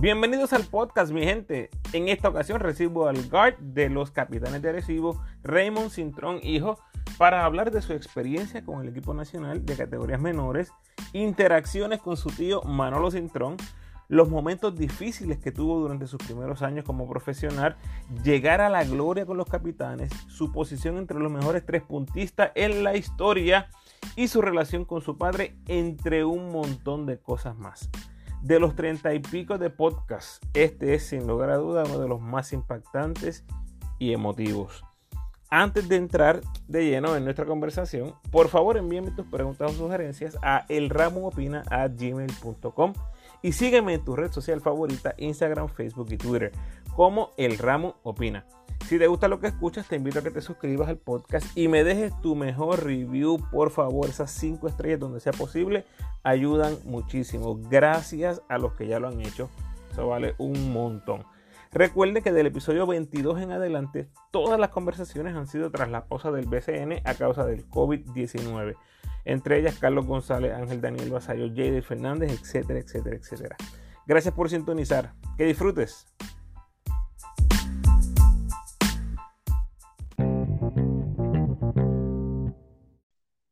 Bienvenidos al podcast, mi gente. En esta ocasión recibo al guard de los capitanes de Arecibo, Raymond Cintrón, hijo, para hablar de su experiencia con el equipo nacional de categorías menores, interacciones con su tío Manolo Cintrón, los momentos difíciles que tuvo durante sus primeros años como profesional, llegar a la gloria con los capitanes, su posición entre los mejores tres puntistas en la historia y su relación con su padre, entre un montón de cosas más. De los treinta y pico de podcasts, este es sin lugar a duda uno de los más impactantes y emotivos. Antes de entrar de lleno en nuestra conversación, por favor envíenme tus preguntas o sugerencias a elramonopina.gmail.com y sígueme en tu red social favorita, Instagram, Facebook y Twitter, como El Ramo Opina. Si te gusta lo que escuchas, te invito a que te suscribas al podcast y me dejes tu mejor review, por favor. Esas cinco estrellas donde sea posible ayudan muchísimo. Gracias a los que ya lo han hecho. Eso vale un montón. Recuerde que del episodio 22 en adelante, todas las conversaciones han sido tras la pausa del BCN a causa del COVID-19. Entre ellas, Carlos González, Ángel Daniel Basayo, Jade Fernández, etcétera, etcétera, etcétera. Gracias por sintonizar. Que disfrutes.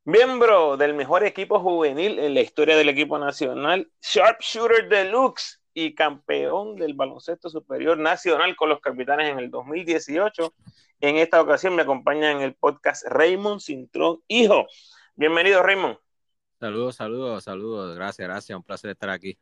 Miembro del mejor equipo juvenil en la historia del equipo nacional, Sharpshooter Deluxe y campeón del baloncesto superior nacional con los capitanes en el 2018. En esta ocasión me acompaña en el podcast Raymond Cintrón, hijo. Bienvenido, Raymond. Saludos, saludos, saludos. Gracias, gracias. Un placer estar aquí.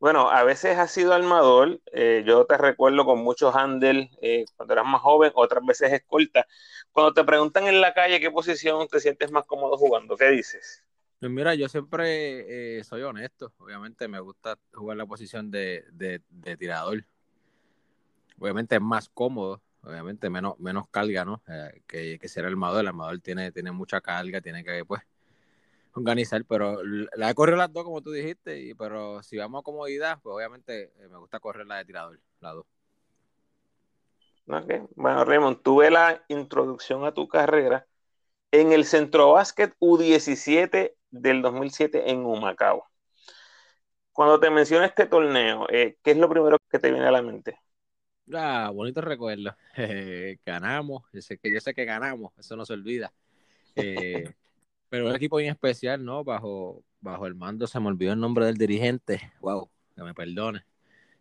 Bueno, a veces has sido armador. Eh, yo te recuerdo con muchos handles eh, cuando eras más joven, otras veces escolta. Cuando te preguntan en la calle qué posición te sientes más cómodo jugando, ¿qué dices? Pues mira, yo siempre eh, soy honesto. Obviamente me gusta jugar la posición de, tirador. Obviamente es más cómodo, obviamente menos, menos carga, ¿no? que, que ser armador. El armador tiene, tiene mucha carga, tiene que, pues, organizar, pero la he corrido las dos, como tú dijiste, y, pero si vamos a comodidad, pues obviamente eh, me gusta correr la de tirador, la dos. Bueno, Raymond, tuve la introducción a tu carrera en el Centro Básquet U17 del 2007 en Humacao. Cuando te menciono este torneo, eh, ¿qué es lo primero que te viene a la mente? Ah, bonito recuerdo. ganamos, yo sé, que, yo sé que ganamos, eso no se olvida. Eh, pero un equipo bien especial, ¿no? Bajo, bajo el mando, se me olvidó el nombre del dirigente. Wow, que me perdone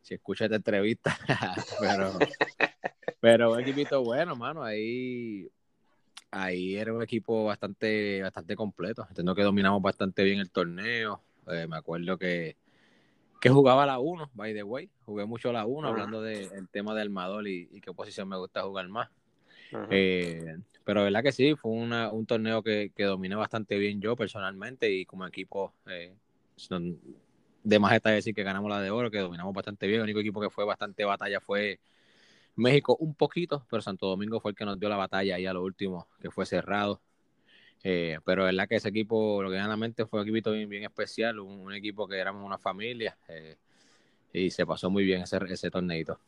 si escucha esta entrevista. pero, pero un equipito bueno, mano. Ahí, ahí era un equipo bastante, bastante completo. Entiendo que dominamos bastante bien el torneo. Eh, me acuerdo que, que jugaba la 1, by the way. Jugué mucho la 1, hablando del tema del armador y, y, qué posición me gusta jugar más. Eh, pero verdad que sí, fue una, un torneo que, que, dominé bastante bien yo personalmente y como equipo, eh, de más está decir que ganamos la de oro, que dominamos bastante bien. El único equipo que fue bastante batalla fue México un poquito, pero Santo Domingo fue el que nos dio la batalla ahí a lo último, que fue cerrado. Eh, pero verdad que ese equipo, lo que la mente fue un equipo bien, bien especial, un, equipo que éramos una familia eh, y se pasó muy bien ese, ese torneito.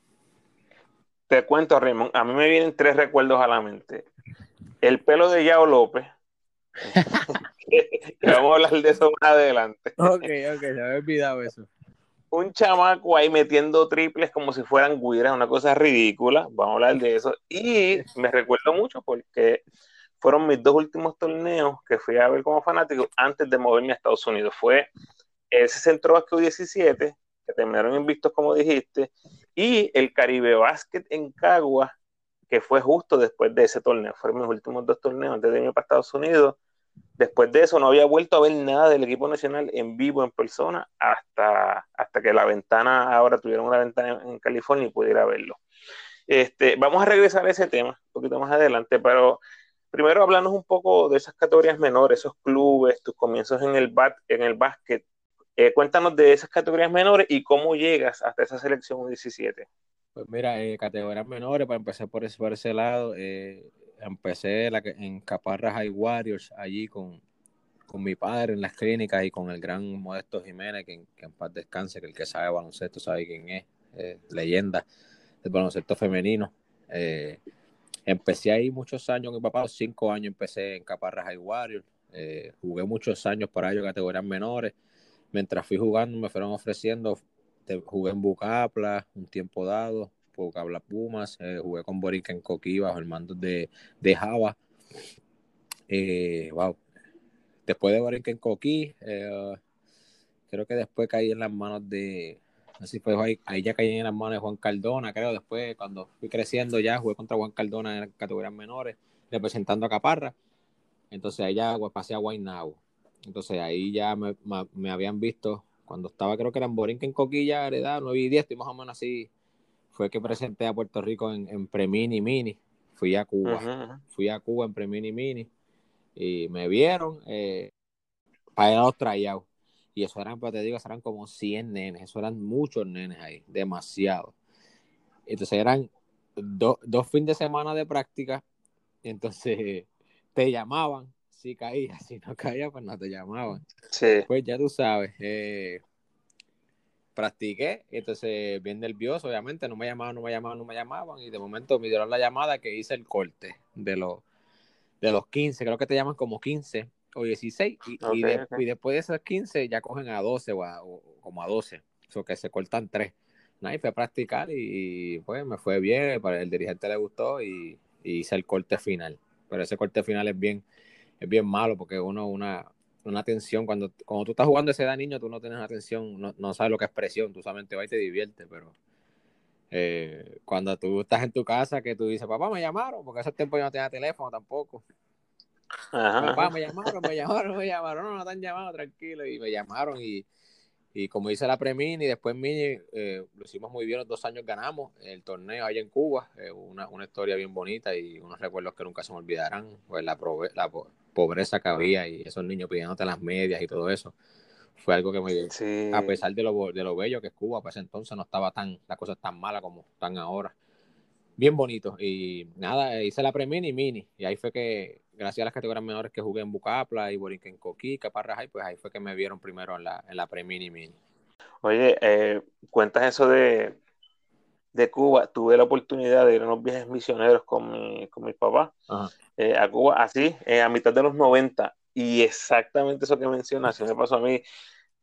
Te cuento, Raymond, a mí me vienen tres recuerdos a la mente. El pelo de Yao López. vamos a hablar de eso más adelante. Ok, ok, se me había olvidado eso. Un chamaco ahí metiendo triples como si fueran guiras, una cosa ridícula. Vamos a hablar de eso. Y me recuerdo mucho porque fueron mis dos últimos torneos que fui a ver como fanático antes de moverme a Estados Unidos. Fue ese Centro Basket 17 que terminaron invictos, como dijiste, y el Caribe Basket en Cagua, que fue justo después de ese torneo. Fueron mis últimos dos torneos antes de irme para Estados Unidos. Después de eso no había vuelto a ver nada del equipo nacional en vivo, en persona, hasta, hasta que la ventana, ahora tuvieron una ventana en California y pudiera verlo. Este, vamos a regresar a ese tema un poquito más adelante, pero primero hablarnos un poco de esas categorías menores, esos clubes, tus comienzos en el, bat, en el básquet, eh, cuéntanos de esas categorías menores y cómo llegas hasta esa selección 17. Pues mira, eh, categorías menores, para empezar por ese, por ese lado, eh, empecé en Caparra High Warriors, allí con, con mi padre en las clínicas y con el gran Modesto Jiménez, que, en paz descanse, que el que sabe baloncesto sabe quién es, leyenda del baloncesto femenino. empecé ahí muchos años, mi papá, cinco años empecé en Caparra High Warriors, jugué muchos años para ellos categorías menores mientras fui jugando me fueron ofreciendo jugué en Bucapla un tiempo dado, Bucapla Pumas, eh, jugué con Borica en Coquí bajo el mando de, de Java. wow. Después de Borica en Coquí, creo que después caí en las manos de, así fue ahí, ahí, ya caí en las manos de Juan Cardona, creo, después cuando fui creciendo ya jugué contra Juan Cardona en categorías menores, representando a Caparra, entonces ahí ya pues, pasé a Guaynabo, entonces ahí ya me, me, habían visto, cuando estaba creo que era en Borinca en Coquilla, edad 9 y 10, estoy más o menos así, fue que presenté a Puerto Rico en, en Premini Mini, fui a Cuba, fui a Cuba en Premini Mini, y me vieron eh, para ir a los trayouts y eso eran, pues te digo, eran como 100 nenes, eso eran muchos nenes ahí, demasiado. Entonces eran dos fines de semana de práctica, entonces te llamaban. Si caías, si no caías, pues no te llamaban. Sí. Pues ya tú sabes, eh, practiqué, entonces bien nervioso, obviamente, no me llamaban, no me llamaban, no me llamaban, y de momento me dieron la llamada que hice el corte de los, de los 15, creo que te llaman como 15, o 16 y, y, después de esos 15 ya cogen a 12 o, como a 12, eso que se cortan 3. Nah, fui a practicar y, pues me fue bien, para el dirigente le gustó y, hice el corte final. Pero ese corte final es bien, es bien malo porque uno, una, una tensión, cuando, cuando tú estás jugando ese edad niño, tú no tienes una tensión, no, no sabes lo que es presión, tú solamente vas y te diviertes, pero eh, cuando tú estás en tu casa que tú dices, papá, me llamaron, porque ese tiempo yo no tenía teléfono tampoco. Papá, me llamaron, me llamaron, me llamaron, no, no te han llamado, tranquilo. Y me llamaron y, y como hice la Premini, después Mini, eh, lo hicimos muy bien, los dos años ganamos el torneo allá en Cuba, eh, una, una, historia bien bonita y unos recuerdos que nunca se me olvidarán, pues la, la pobreza que había y esos niños pidiéndote las medias y todo eso. Fue algo que me... A pesar de lo, de lo bello que es Cuba, pues entonces no estaba tan, las cosas tan malas como están ahora bien bonito. Y nada, hice la pre-mini y mini. Y ahí fue que, gracias a las categorías menores que jugué en Bucapla y en Coquí, Caparrajay, pues ahí fue que me vieron primero en la, en la pre-mini mini. Oye, eh, cuentas eso de, de Cuba. Tuve la oportunidad de ir a unos viajes misioneros con mi, con mi papá eh, a Cuba, así, eh, a mitad de los 90. Y exactamente eso que mencionas, así me pasó a mí.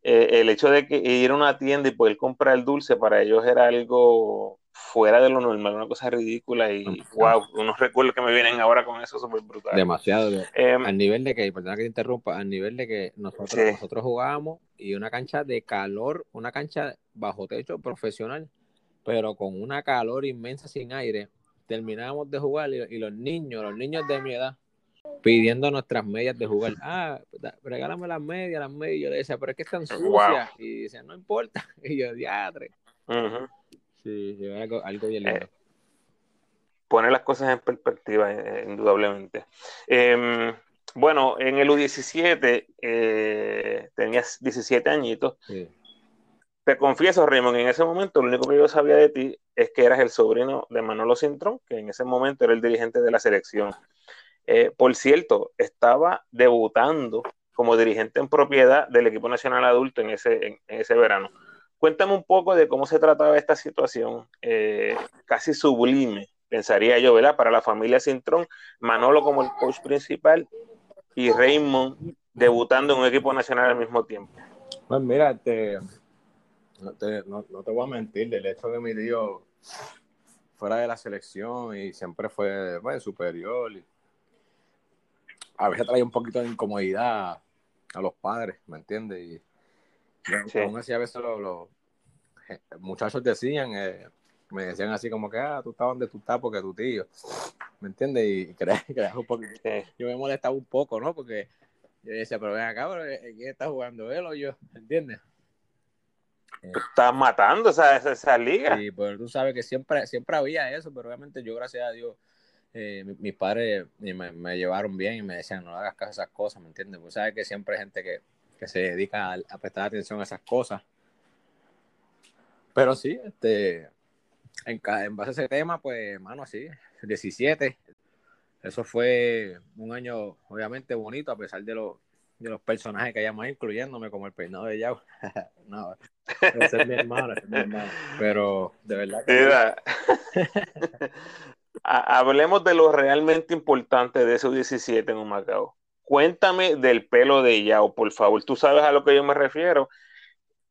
el hecho de que ir a una tienda y poder comprar el dulce para ellos era algo fuera de lo normal, una cosa ridícula y wow, unos recuerdos que me vienen ahora con eso súper brutal. Demasiado. Em, al nivel de que, perdona que te interrumpa, al nivel de que nosotros, nosotros jugábamos y una cancha de calor, una cancha bajo techo profesional, pero con una calor inmensa sin aire, terminábamos de jugar y, los niños, los niños de mi edad, pidiendo nuestras medias de jugar. Ah, regálame las medias, las medias. Y yo le decía, pero es que están sucias. Y dice, no importa. Y yo, diadre. Sí, algo, algo bien lindo. Eh, pone las cosas en perspectiva, eh, indudablemente. Em, bueno, en el U17 eh, tenías 17 añitos. Te confieso, Raymond, en ese momento lo único que yo sabía de ti es que eras el sobrino de Manolo Cintrón, que en ese momento era el dirigente de la selección. por cierto, estaba debutando como dirigente en propiedad del equipo nacional adulto en ese, en ese verano. Cuéntame un poco de cómo se trataba esta situación, eh, casi sublime, pensaría yo, ¿verdad? Para la familia Cintrón, Manolo como el coach principal y Raymond debutando en un equipo nacional al mismo tiempo. Pues mira, no, te, no, te voy a mentir, del hecho de mi tío fuera de la selección y siempre fue pues, superior. a veces trae un poquito de incomodidad a los padres, ¿me entiendes? Aún así, a veces los, muchachos decían, eh, me decían así como que, ah, tú estás donde tú estás porque tu tío, ¿me entiendes? Y creas, un poquito. Yo me molestaba un poco, ¿no? Porque yo decía, pero ven acá, pero ¿quién está jugando él o yo? ¿Me entiendes? Tú estás matando esa, esa, liga. Sí, pero tú sabes que siempre, siempre había eso, pero obviamente yo, gracias a Dios, eh, mis padres me, me, llevaron bien y me decían, no hagas caso a esas cosas, ¿me entiendes? Pues sabes que siempre hay gente que, que se dedica a, prestar atención a esas cosas. Pero sí, este, en, en base a ese tema, pues, hermano, sí, 17. Eso fue un año, obviamente, bonito, a pesar de, los de los personajes que hayamos incluyéndome, como el peinado de Yao. no, ese es mi hermano, ese es mi hermano. Pero, de verdad que... Hablemos de lo realmente importante de esos 17 en un Macao. Cuéntame del pelo de Yao, por favor. Tú sabes a lo que yo me refiero.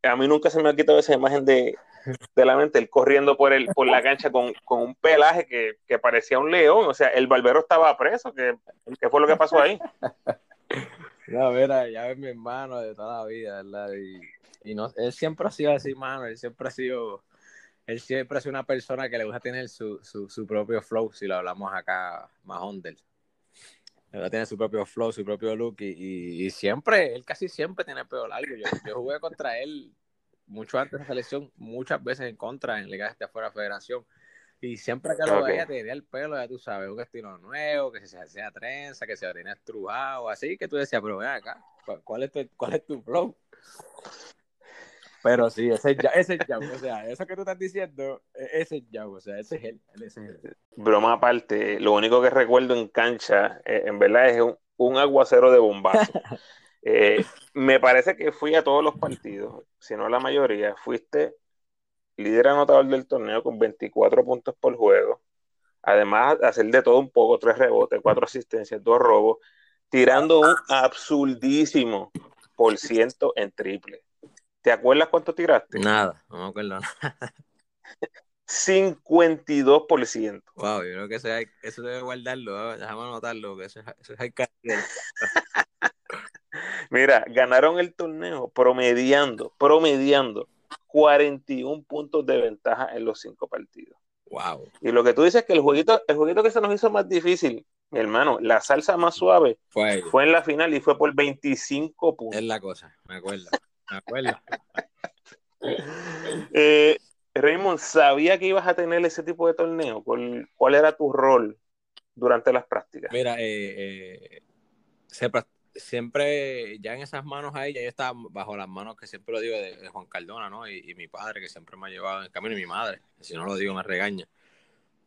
a mí nunca se me ha quitado esa imagen de, de la mente, él corriendo por, el, por la cancha con, un pelaje que, parecía un león, o sea, el barbero estaba preso, ¿qué, fue lo que pasó ahí? No, mira, ya ves mi hermano de toda la vida, ¿verdad? Y, no, él siempre ha sido así, mano, él siempre ha sido, él siempre ha sido una persona que le gusta tener su, propio flow, si lo hablamos acá más under. Tener su propio flow, su propio look, y, siempre, él casi siempre tiene el pelo largo. Yo, yo jugué contra él mucho antes de la selección, muchas veces en contra en ligas de afuera federación. Y siempre que lo veía tenía el pelo, ya tú sabes, un estilo nuevo, que se hacía trenza, que se tenía estrujado, así que tú decías, pero ven acá, ¿cuál es tu, cuál es tu flow? Pero sí, ese es, ese es o sea, eso que tú estás diciendo, e, ese es Yao, o sea, ese es él, ese es él. Broma aparte, lo único que recuerdo en cancha, eh, en verdad, es un, un aguacero de bombazo. Eh, me parece que fui a todos los partidos, si no la mayoría. Fuiste líder anotador del torneo con 24 puntos por juego. Además, hacer de todo un poco, tres rebotes, cuatro asistencias, dos robos, tirando un absurdísimo por ciento en triple. ¿Te acuerdas cuánto tiraste? Nada, no me acuerdo nada. 52%. Wow, yo creo que eso, eso debe guardarlo, ¿eh? déjame anotarlo, que eso, eso es Mira, ganaron el torneo promediando, promediando 41 puntos de ventaja en los cinco partidos. Wow. Y lo que tú dices es que el jueguito, el jueguito que se nos hizo más difícil, mi hermano, la salsa más suave fue, fue en la final y fue por 25 puntos. Es la cosa, me acuerdo, me acuerdo. eh, Raymond, ¿sabía que ibas a tener ese tipo de torneo? ¿Cuál, cuál era tu rol durante las prácticas? Mira, eh, eh, siempre, ya en esas manos ahí, ya yo estaba bajo las manos que siempre lo digo de, Juan Cardona, ¿no? Y, mi padre, que siempre me ha llevado en el camino, y mi madre, si no lo digo me regaña.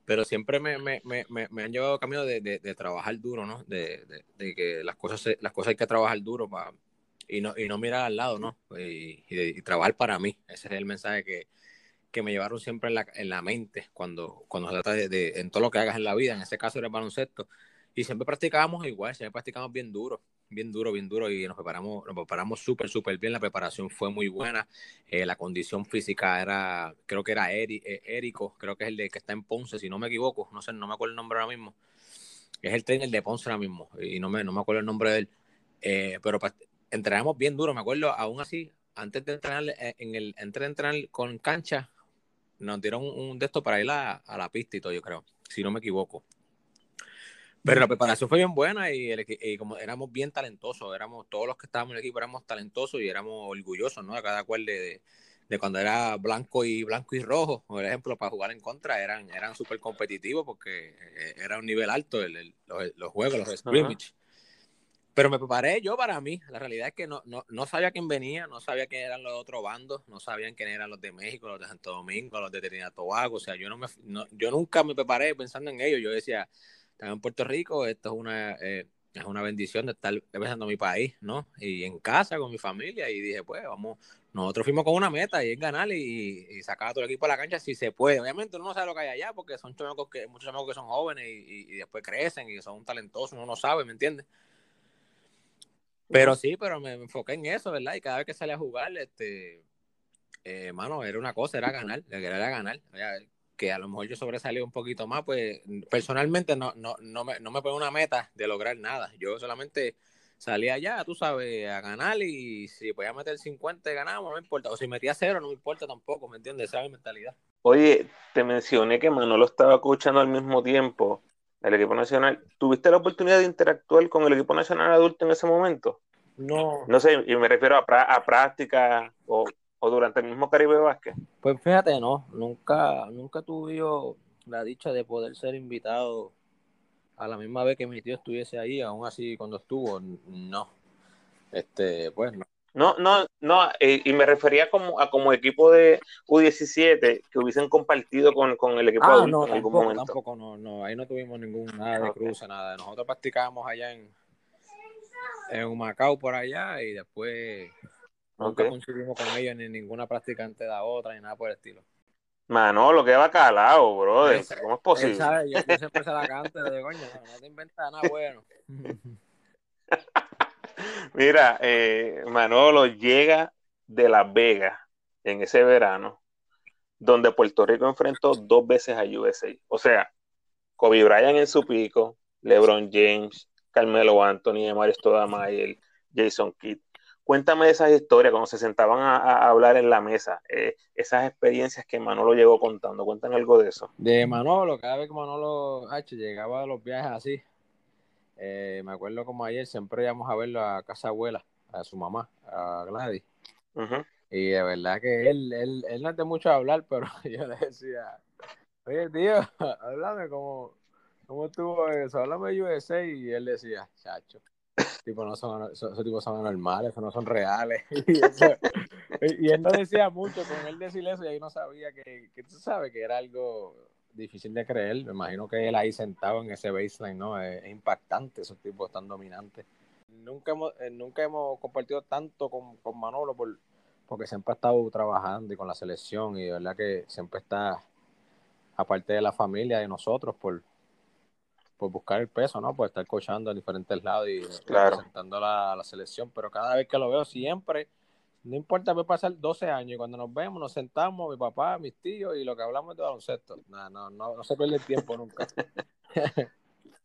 Pero siempre me, me, me, me han llevado camino de, de, trabajar duro, ¿no? De, que las cosas, las cosas hay que trabajar duro para, y, no, y no mirar al lado, ¿no? Y, trabajar para mí. Ese es el mensaje que, que me llevaron siempre en la, en la mente cuando, cuando se trata de, en todo lo que hagas en la vida. En ese caso era el baloncesto. Y siempre practicábamos igual, siempre practicábamos bien duro bien duro, bien duro y nos preparamos, nos preparamos súper, súper bien. La preparación fue muy buena. Eh, la condición física era, creo que era Eri, eh, creo que es el de que está en Ponce, si no me equivoco, no sé, no me acuerdo el nombre ahora mismo. Es el trainer de Ponce ahora mismo y no me, no me acuerdo el nombre de él. Eh, pero entrenamos bien duro, me acuerdo, aún así, antes de entrenar, en el, de entrenar con cancha, nos dieron un, de estos para ir a, a la pista y todo, yo creo, si no me equivoco. Pero la preparación fue bien buena y, como éramos bien talentosos, éramos todos los que estábamos en el equipo éramos talentosos y éramos orgullosos, ¿no? A cada cual de, de, cuando era blanco y blanco y rojo, por ejemplo, para jugar en contra eran eran súper competitivos porque eh, era un nivel alto el, los, juegos, los scrimmage. Pero me preparé yo para mí. La realidad es que no, no, no sabía quién venía, no sabía quién eran los otros bandos, no sabían quién eran los de México, los de Santo Domingo, los de Trinidad Tobago. O sea, yo no me yo nunca me preparé pensando en ellos. Yo decía, estaba en Puerto Rico, esto es una, eh, es una bendición de estar empezando mi país, ¿no? Y en casa con mi familia y dije, pues vamos, nosotros fuimos con una meta y es ganar y, sacar a todo el equipo a la cancha si se puede. Obviamente uno no sabe lo que hay allá porque son chamacos que, muchos chamacos que son jóvenes y, después crecen y son talentosos, uno no sabe, ¿me entiendes? Pero sí, pero me, enfoqué en eso, ¿verdad? Y cada vez que salía a jugar, este, eh, mano, era una cosa, era ganar, era ganar que a lo mejor yo sobresalí un poquito más, pues personalmente no, no, no, me, no me pongo una meta de lograr nada. Yo solamente salía allá, tú sabes, a ganar y si podía meter 50 ganamos, no me importa. O si metía cero, no me importa tampoco, ¿me entiendes? Esa es mi mentalidad. Oye, te mencioné que Manolo estaba escuchando al mismo tiempo el equipo nacional. ¿Tuviste la oportunidad de interactuar con el equipo nacional adulto en ese momento? No. No sé, y me refiero a, a práctica o o durante el mismo Caribe Vázquez? Pues fíjate, no, nunca, nunca tuve la dicha de poder ser invitado a la misma vez que mi tío estuviese ahí, aún así cuando estuvo, no. Este, pues no. No, no, no, eh, y me refería como a como equipo de U17 que hubiesen compartido con, el equipo ah, no, en algún momento. Tampoco, no, no, ahí no tuvimos ningún nada de cruce, nada. Nosotros practicábamos allá en, en Humacao por allá y después Nunca coincidimos con ellos ni ninguna practicante de otra ni nada por el estilo. Manolo, que bacalao, brother. ¿Cómo es posible? Sabe, yo, siempre se la canto de coño, no, te inventas nada bueno. Mira, eh, Manolo llega de Las Vegas en ese verano, donde Puerto Rico enfrentó dos veces a USA. O sea, Kobe Bryant en su pico, LeBron James, Carmelo Anthony, Mario Stoudamire, Jason Kidd. Cuéntame de esas historias, cuando se sentaban a, hablar en la mesa, eh, esas experiencias que Manolo llegó contando. Cuéntame algo de eso. De Manolo, cada vez que Manolo H llegaba a los viajes así, eh, me acuerdo como ayer, siempre íbamos a verlo a casa abuela, a su mamá, a Gladys. Y de verdad que él, él, él no es de mucho hablar, pero yo le decía, oye tío, háblame como, ¿cómo estuvo eso? Háblame de USA y él decía, chacho, tipo no son, esos, tipos son anormales, no son reales. Y, él no decía mucho con él decir eso y ahí no sabía que, que tú sabes que era algo difícil de creer. Me imagino que él ahí sentado en ese baseline, ¿no? Es, impactante esos tipos tan dominantes. Nunca hemos, eh, nunca hemos compartido tanto con, con Manolo por, porque siempre ha estado trabajando y con la selección y de verdad que siempre está aparte de la familia de nosotros por, por buscar el peso, ¿no? Por estar coachando en diferentes lados y representando la, la, selección. Pero cada vez que lo veo, siempre, no importa, puede pasar 12 años y cuando nos vemos, nos sentamos, mi papá, mis tíos y lo que hablamos de baloncesto. No, no, no, no se pierde el tiempo nunca.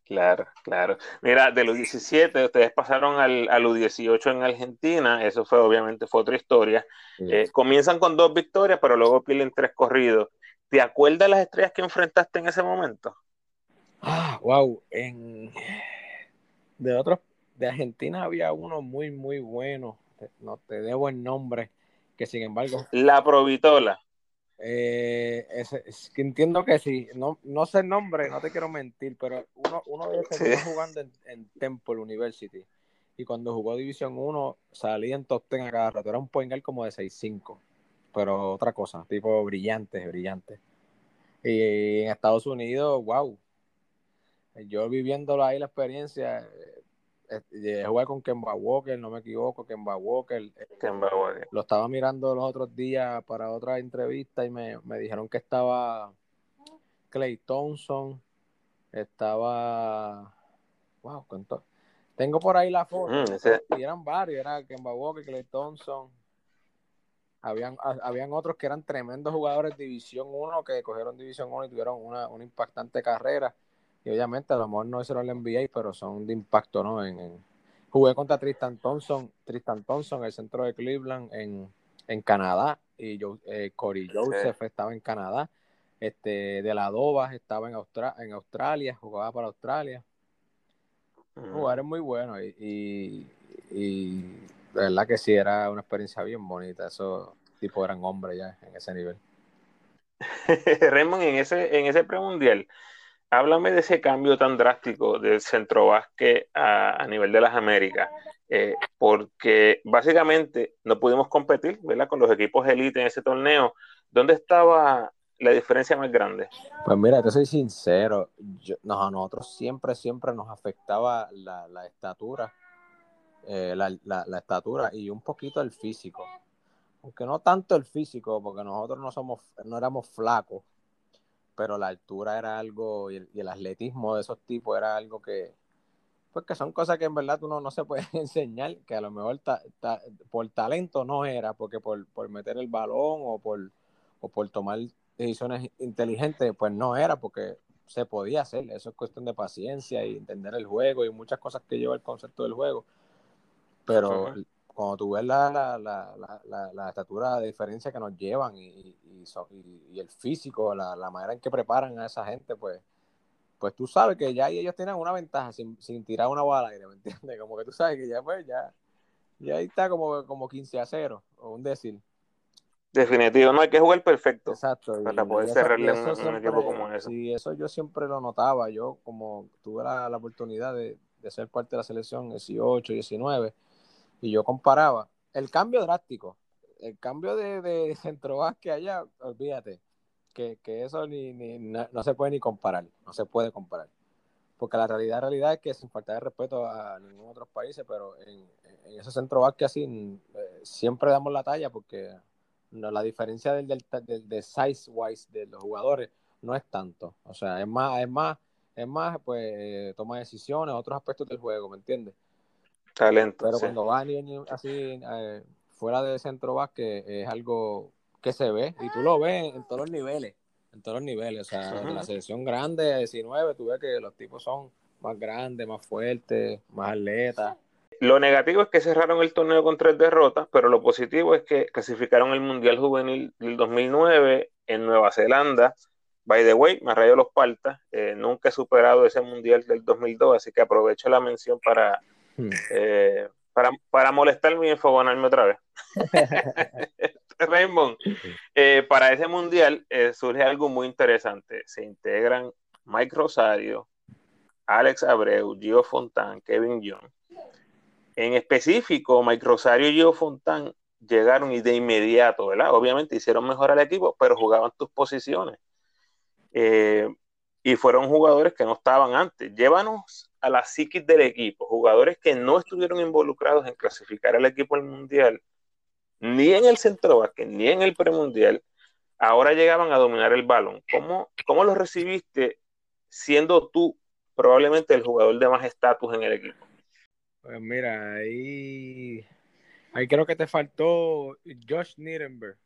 Claro, claro. Mira, de los 17, ustedes pasaron al, al U18 en Argentina, eso fue obviamente fue otra historia. Eh, comienzan con dos victorias, pero luego pierden tres corridos. ¿Te acuerdas las estrellas que enfrentaste en ese momento? Ah, wow. En... De otros, de Argentina había uno muy, muy bueno. No te debo el nombre, que sin embargo. La Provitola. Eh, es, que entiendo que sí. No, no sé el nombre, no te quiero mentir, pero uno, uno de ellos jugando en, Temple University. Y cuando jugó División 1, salía en top 10 a cada rato. Era un point como de 6-5. Pero otra cosa, tipo brillante, brillante. Y en Estados Unidos, wow, yo viviéndolo ahí la experiencia, eh, jugué con Kemba Walker, no me equivoco, Kemba Walker. Eh, Kemba Walker. Lo estaba mirando los otros días para otra entrevista y me, dijeron que estaba Clay Thompson, estaba... Wow, cuánto. Tengo por ahí la foto. Mm, y eran varios, era Kemba Walker, Clay Thompson. Habían, habían otros que eran tremendos jugadores de División 1 que cogieron División 1 y tuvieron una, una impactante carrera y obviamente a lo mejor no hicieron el NBA, pero son de impacto, ¿no? En, Jugué contra Tristan Thompson, Tristan Thompson, el centro de Cleveland en, en Canadá, y yo, eh, Corey Joseph estaba en Canadá, este, de la Dobas estaba en, en Australia, jugaba para Australia. Mm. Jugadores muy buenos y, y, de verdad que sí, era una experiencia bien bonita. Esos tipos eran hombres ya en ese nivel. Raymond, en ese, en ese premundial, háblame de ese cambio tan drástico del centro básquet a, nivel de las Américas, eh, porque básicamente no pudimos competir ¿verdad? con los equipos élite en ese torneo. ¿Dónde estaba la diferencia más grande? Pues mira, te soy sincero, a nosotros siempre, siempre nos afectaba la, estatura, eh, la, la, estatura y un poquito el físico. Aunque no tanto el físico, porque nosotros no somos, no éramos flacos, pero la altura era algo, y el, atletismo de esos tipos era algo que, pues que son cosas que en verdad uno no se puede enseñar, que a lo mejor por talento no era, porque por, por meter el balón o por, o por tomar decisiones inteligentes, pues no era, porque se podía hacer, eso es cuestión de paciencia y entender el juego y muchas cosas que lleva el concepto del juego, pero cuando tú ves la, la, la, la, estatura de diferencia que nos llevan y, y, el físico, la, manera en que preparan a esa gente, pues, pues tú sabes que ya ellos tienen una ventaja sin, tirar una bola al aire, ¿me entiendes? Como que tú sabes que ya pues ya, ya ahí está como, como 15 a 0, o un decir. Definitivo, no hay que jugar perfecto. Exacto. Para poder cerrarle un, equipo como ese. Sí, eso yo siempre lo notaba. Yo, como tuve la, oportunidad de, de, ser parte de la selección 18, 19, y yo comparaba el cambio drástico, el cambio de, de centro que allá, olvídate, que, eso ni, no, se puede ni comparar, no se puede comparar. Porque la realidad, realidad es que sin faltar de respeto a ningún otro país, pero en, en ese centro que así eh, siempre damos la talla porque no, la diferencia del, del, del, size wise de los jugadores no es tanto. O sea, es más, es más, es más, pues toma decisiones, otros aspectos del juego, ¿me entiendes? Talento. Pero cuando van así eh, fuera del centro básquet es algo que se ve, y tú lo ves en, todos los niveles, en todos los niveles, o sea, en la selección grande, 19, tú ves que los tipos son más grandes, más fuertes, más atletas. Lo negativo es que cerraron el torneo con tres derrotas, pero lo positivo es que clasificaron el Mundial Juvenil del 2009 en Nueva Zelanda. By the way, me rayó los paltas. Eh, nunca he superado ese Mundial del 2002, así que aprovecho la mención para. Eh, para, para molestarme y enfogonarme otra vez. Raymond, eh, para ese Mundial surge algo muy interesante. Se integran Mike Rosario, Alex Abreu, Gio Fontán, Kevin Young en específico, Mike Rosario y Gio Fontán llegaron y de inmediato, ¿verdad? Obviamente hicieron mejor al equipo, pero jugaban tus posiciones. Eh, y fueron jugadores que no estaban antes. Llévanos a la psiquis del equipo, jugadores que no estuvieron involucrados en clasificar al equipo al mundial, ni en el centro ni en el premundial, ahora llegaban a dominar el balón. ¿Cómo, ¿Cómo los recibiste siendo tú probablemente el jugador de más estatus en el equipo? Pues mira, ahí, ahí creo que te faltó Josh Nierenberg.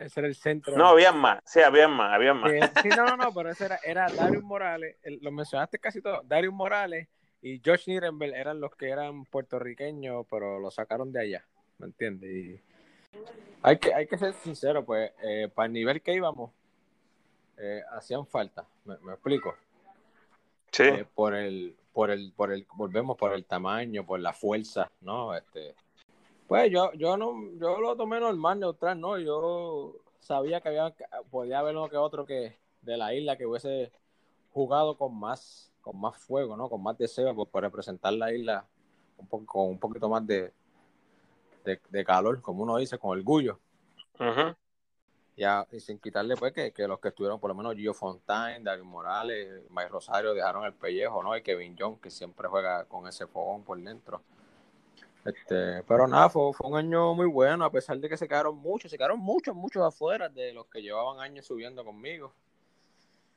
Ese era el centro. No, había más, sí, había más, había más. Sí, no, no, no, pero ese era, era Darius Morales, lo mencionaste casi todo, Darius Morales y Josh Nierenberg eran los que eran puertorriqueños, pero lo sacaron de allá, ¿me entiendes? Y hay que, hay que ser sincero, pues, eh, para el nivel que íbamos, eh, hacían falta, ¿me, explico? Sí. Eh, por el, por el, por el, volvemos por el tamaño, por la fuerza, ¿no? Este, pues yo, yo no, yo lo tomé normal, neutral, ¿no? Yo sabía que había, podía haber uno que otro que de la isla que hubiese jugado con más, con más fuego, ¿no? Con más deseo por, representar la isla un poco, con un poquito más de, de, calor, como uno dice, con orgullo. Ajá y sin quitarle pues que, los que estuvieron, por lo menos Gio Fontaine, David Morales, Mike Rosario dejaron el pellejo, ¿no? Y Kevin John, que siempre juega con ese fogón por dentro. Este, pero nada, fue, un año muy bueno, a pesar de que se quedaron muchos, se quedaron muchos, muchos afuera de los que llevaban años subiendo conmigo.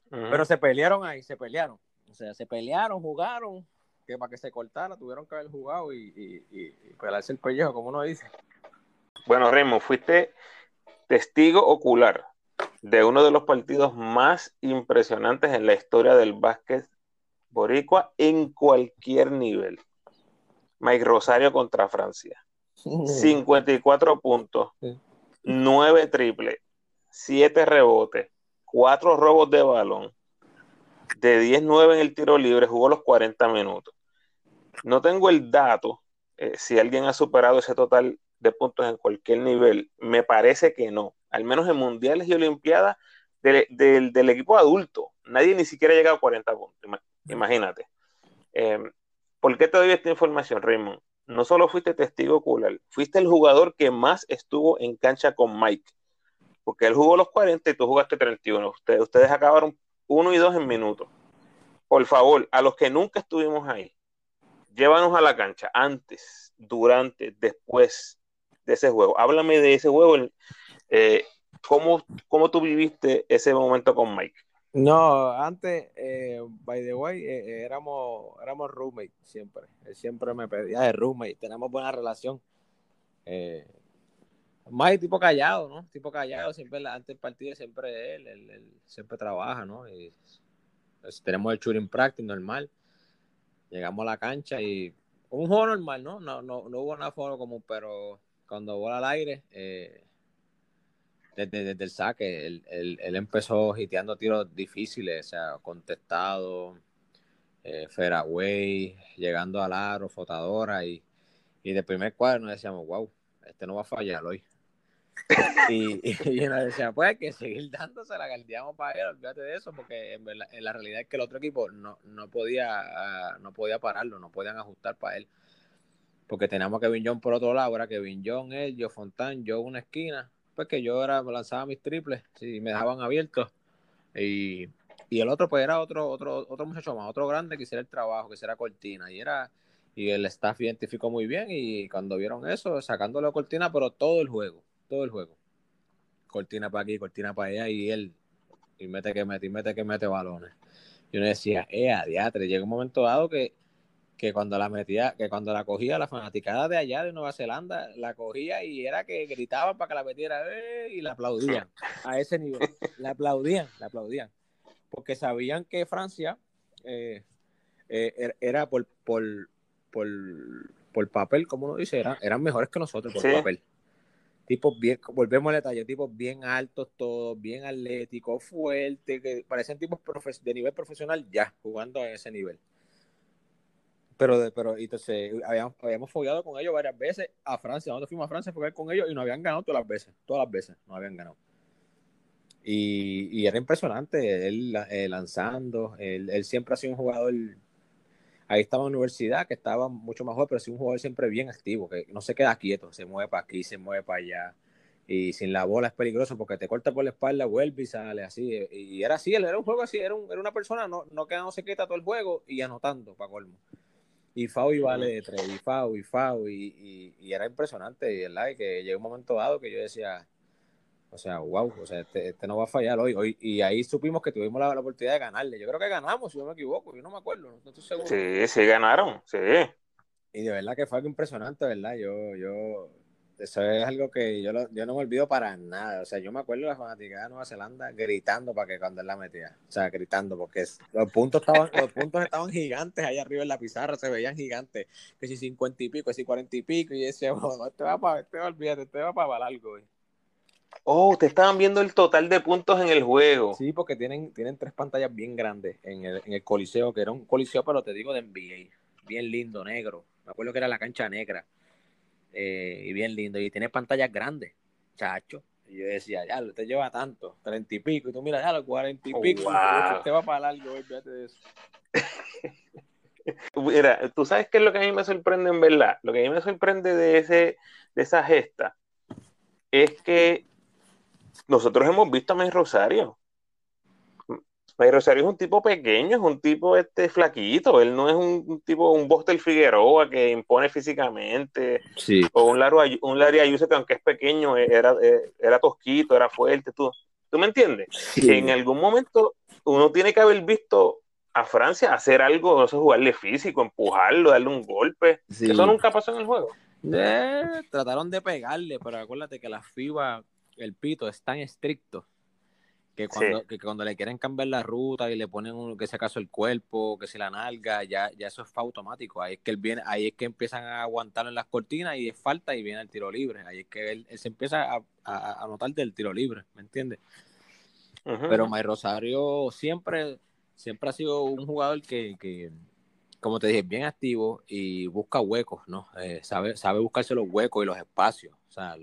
Pero se pelearon ahí, se pelearon. O sea, se pelearon, jugaron, que para que se cortara tuvieron que haber jugado y, y, y, y pelarse el pellejo, como uno dice. Bueno, Remo, fuiste testigo ocular de uno de los partidos más impresionantes en la historia del básquet boricua en cualquier nivel. Mike Rosario contra Francia. 54 puntos, 9 triples, 7 rebotes, 4 robos de balón, de 10-9 en el tiro libre, jugó los 40 minutos. No tengo el dato, eh, si alguien ha superado ese total de puntos en cualquier nivel? Me parece que no. Al menos en mundiales y olimpiadas del, equipo adulto. Nadie ni siquiera ha llegado a 40 puntos. Imagínate. Em, ¿Por qué te doy esta información, Raymond? No solo fuiste testigo ocular, fuiste el jugador que más estuvo en cancha con Mike. Porque él jugó los 40 y tú jugaste 31. Ustedes, acabaron uno y dos en minutos. Por favor, a los que nunca estuvimos ahí, llévanos a la cancha antes, durante, después, de ese juego. Háblame de ese juego. Eh, ¿cómo, ¿Cómo tú viviste ese momento con Mike? No, antes, eh, by the way, eh, eh, éramos, éramos roommates siempre. Él siempre me pedía de roommate, tenemos buena relación. Mike, tipo callado, ¿no? Tipo callado, siempre antes del partido, siempre él, él, siempre trabaja, ¿no? Y pues, tenemos el shooting practice normal. Llegamos a la cancha y un juego normal, ¿no? No, no, no hubo nada fuego común, pero cuando bola al aire, eh, desde, el saque, él, él, empezó hiteando tiros difíciles, o sea, contestado, eh, fairway, llegando al aro, fotadora, y, y de primer cuadro nos decíamos, wow, este no va a fallar hoy. y, y, nos decía, pues hay que seguir dándose la guardiamos para él, olvídate de eso, porque en, la realidad es que el otro equipo no, no podía, ah, no podía pararlo, no podían ajustar para él porque teníamos a Kevin John por otro lado, era Kevin John, él, yo Fontán, yo una esquina, pues que yo era, lanzaba mis triples, y me dejaban abiertos, y, el otro pues era otro, otro, otro muchacho más, otro grande que hiciera el trabajo, que hiciera cortina, y era, y el staff identificó muy bien, y cuando vieron eso, sacándolo de cortina, pero todo el juego, todo el juego, cortina para aquí, cortina para allá, y él, y mete que mete, y mete que mete balones. Y uno decía, eh, adiatre, llega un momento dado que que cuando la metía, que cuando la cogía la fanaticada de allá de Nueva Zelanda, la cogía y era que gritaban para que la metiera eh, y la aplaudían a ese nivel. La aplaudían, la aplaudían. Porque sabían que Francia eh, eh, er, era por, por, por, por, papel, como uno dice, eran, eran mejores que nosotros por papel. Tipos bien, volvemos al detalle, tipos bien altos todos, bien atléticos, fuertes, que parecen tipos de nivel profesional ya, jugando a ese nivel. Pero, pero entonces habíamos, habíamos follado con ellos varias veces a Francia. Nosotros fuimos a Francia a con ellos y nos habían ganado todas las veces. Todas las veces nos habían ganado. Y, era impresionante él eh, lanzando. Él, él, siempre ha sido un jugador. Ahí estaba en la universidad, que estaba mucho mejor, pero sí un jugador siempre bien activo, que no se queda quieto, se mueve para aquí, se mueve para allá. Y sin la bola es peligroso porque te corta por la espalda, vuelve y sale así. Y era así, él era un juego así, era, un, era una persona no, no quedándose quieta todo el juego y anotando para colmo y FAO y vale de tres, y FAO y FAO, y, y, era impresionante, y ¿verdad? Y que llegó un momento dado que yo decía, o sea, wow, o sea, este, este no va a fallar hoy, hoy, y ahí supimos que tuvimos la, oportunidad de ganarle. Yo creo que ganamos, si no me equivoco, yo no me acuerdo, no estoy seguro. Sí, sí ganaron, sí. Y de verdad que fue algo impresionante, ¿verdad? Yo, yo, eso es algo que yo, yo no me olvido para nada. O sea, yo me acuerdo de la fanática de Nueva Zelanda gritando para que cuando él la metía. O sea, gritando, porque los puntos estaban, los puntos estaban gigantes ahí arriba en la pizarra, se veían gigantes. Que si cincuenta y pico, que si cuarenta y pico, y ese, oh, este va para, este va, olvídate, este va para algo, Oh, ustedes estaban viendo el total de puntos en el juego. Sí, porque tienen, tienen tres pantallas bien grandes en el, en el Coliseo, que era un Coliseo, pero te digo de NBA. Bien lindo, negro. Me acuerdo que era la cancha negra eh, y bien lindo. Y tiene pantallas grandes, chacho. Y yo decía, ya, te lleva tanto, treinta y pico. Y tú mira, ya, los cuarenta y oh, pico. Te va para largo, fíjate de eso. Mira, tú sabes qué es lo que a mí me sorprende en verdad. Lo que a mí me sorprende de, ese, de esa gesta es que nosotros hemos visto a May Rosario May Rosario es un tipo pequeño, es un tipo este flaquito, él no es un, tipo, un Bostel Figueroa que impone físicamente, o un Larry, un Larry Ayuso que aunque es pequeño, e, era, e, era tosquito, era fuerte, ¿tú, ¿tú me entiendes? Que en algún momento uno tiene que haber visto a Francia hacer algo, no sé, jugarle físico, empujarlo, darle un golpe, eso nunca pasó en el juego. Eh, trataron de pegarle, pero acuérdate que la FIBA, el pito, es tan estricto que cuando, que cuando le quieren cambiar la ruta y le ponen un, que se acaso el cuerpo, que se la nalga, ya, ya eso es automático. Ahí es que él viene, ahí es que empiezan a aguantar en las cortinas y es falta y viene el tiro libre. Ahí es que él, se empieza a, a, notar del tiro libre, ¿me entiendes? Pero May Rosario siempre, siempre ha sido un jugador que, que, como te dije, bien activo y busca huecos, ¿no? Eh, sabe, sabe buscarse los huecos y los espacios. O sea,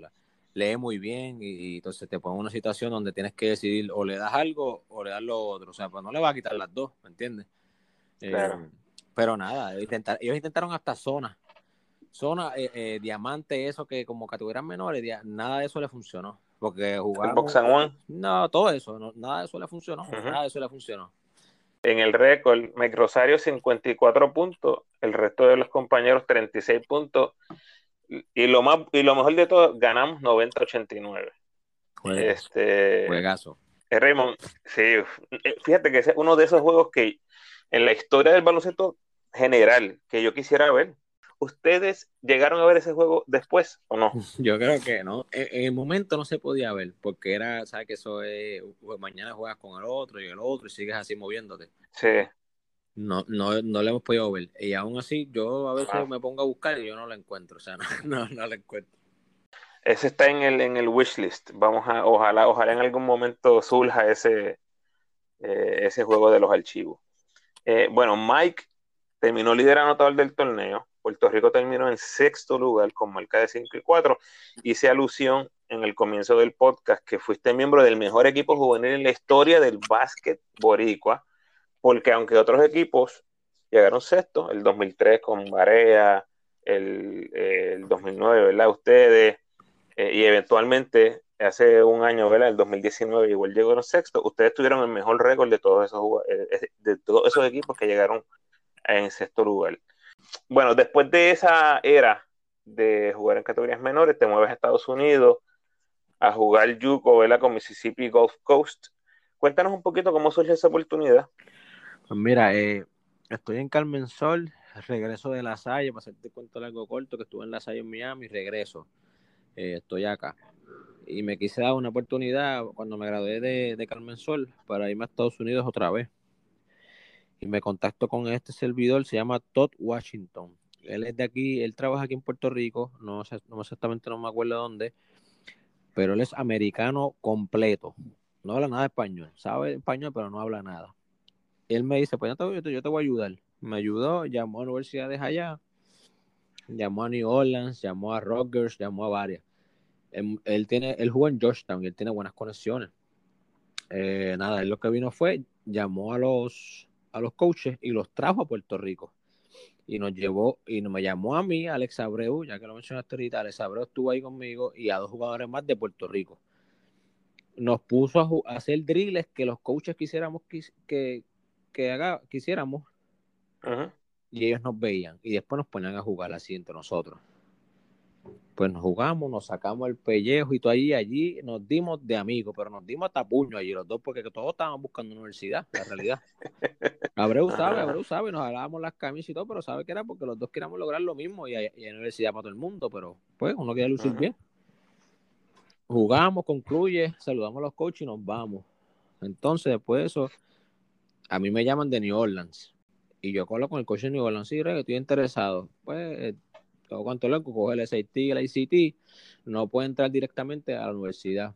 lee muy bien y, entonces te pone en una situación donde tienes que decidir o le das algo o le das lo otro. O sea, pues no le va a quitar las dos, ¿me entiendes? Eh, pero nada, ellos intentaron hasta zona. Zona, eh, eh, diamante, eso que como categorías menores, nada de eso le funcionó. Porque jugaron. No, todo eso, nada de eso le funcionó. Nada de eso le funcionó. En el récord, Mike Rosario 54 puntos, el resto de los compañeros 36 puntos y lo más y lo mejor de todo, ganamos 90-89. Este, Juegazo. Eh, Raymond, sí, eh, fíjate que es uno de esos juegos que en la historia del baloncesto general que yo quisiera ver. ¿Ustedes llegaron a ver ese juego después o no? Yo creo que no. En, el momento no se podía ver porque era, ¿sabes que eso es? Mañana juegas con el otro y el otro y sigues así moviéndote. Sí. No, no, no le hemos podido ver. Y aún así, yo a veces me pongo a buscar y yo no lo encuentro. O sea, no, no, lo encuentro. Ese está en el, en el wishlist. Vamos a, ojalá, ojalá en algún momento surja ese, eh, ese juego de los archivos. Eh, bueno, Mike terminó líder anotador del torneo. Puerto Rico terminó en sexto lugar con marca de 5 y 4. Hice alusión en el comienzo del podcast que fuiste miembro del mejor equipo juvenil en la historia del básquet boricua porque aunque otros equipos llegaron sexto, el 2003 con Barea, el, el 2009, ¿verdad? Ustedes, eh, y eventualmente hace un año, ¿verdad? El 2019 igual llegaron sexto, ustedes tuvieron el mejor récord de todos esos, eh, de todos esos equipos que llegaron en sexto lugar. Bueno, después de esa era de jugar en categorías menores, te mueves a Estados Unidos a jugar Yuko, ¿verdad? Con Mississippi Gulf Coast. Cuéntanos un poquito cómo surge esa oportunidad. Pues mira, eh, estoy en Carmen Sol, regreso de La Salle, para hacerte cuento largo corto, que estuve en La Salle en Miami, regreso. Eh, estoy acá. Y me quise dar una oportunidad cuando me gradué de, de Carmen Sol para irme a Estados Unidos otra vez. Y me contacto con este servidor, se llama Todd Washington. Él es de aquí, él trabaja aquí en Puerto Rico, no, sé, no exactamente no me acuerdo dónde, pero él es americano completo. No habla nada de español, sabe español, pero no habla nada. Él me dice, pues yo te, yo te voy a ayudar. Me ayudó, llamó a universidades allá, llamó a New Orleans, llamó a Rutgers, llamó a varias. Él, tiene, él jugó en Georgetown y él tiene buenas conexiones. Eh, nada, él lo que vino fue, llamó a los, a los coaches y los trajo a Puerto Rico. Y nos llevó, y me llamó a mí, Alex Abreu, ya que lo mencionaste ahorita, Alex Abreu estuvo ahí conmigo y a dos jugadores más de Puerto Rico. Nos puso a, hacer drills que los coaches quisiéramos que, haga, quisiéramos y ellos nos veían y después nos ponían a jugar así entre nosotros. Pues nos jugamos, nos sacamos el pellejo y todo allí, allí nos dimos de amigos, pero nos dimos hasta puño allí los dos porque todos estaban buscando universidad, la realidad. Abreu sabe, Abreu sabe, nos hablábamos las camisas y todo, pero sabe que era porque los dos queríamos lograr lo mismo y hay, universidad para todo el mundo, pero pues uno quiere lucir bien. Jugamos, concluye, saludamos a los coaches y nos vamos. Entonces, después de eso, a mí me llaman de New Orleans y yo colo con el coche de New Orleans, sí, estoy interesado. Pues, todo cuanto loco, coge el SAT, el ICT, no puede entrar directamente a la universidad.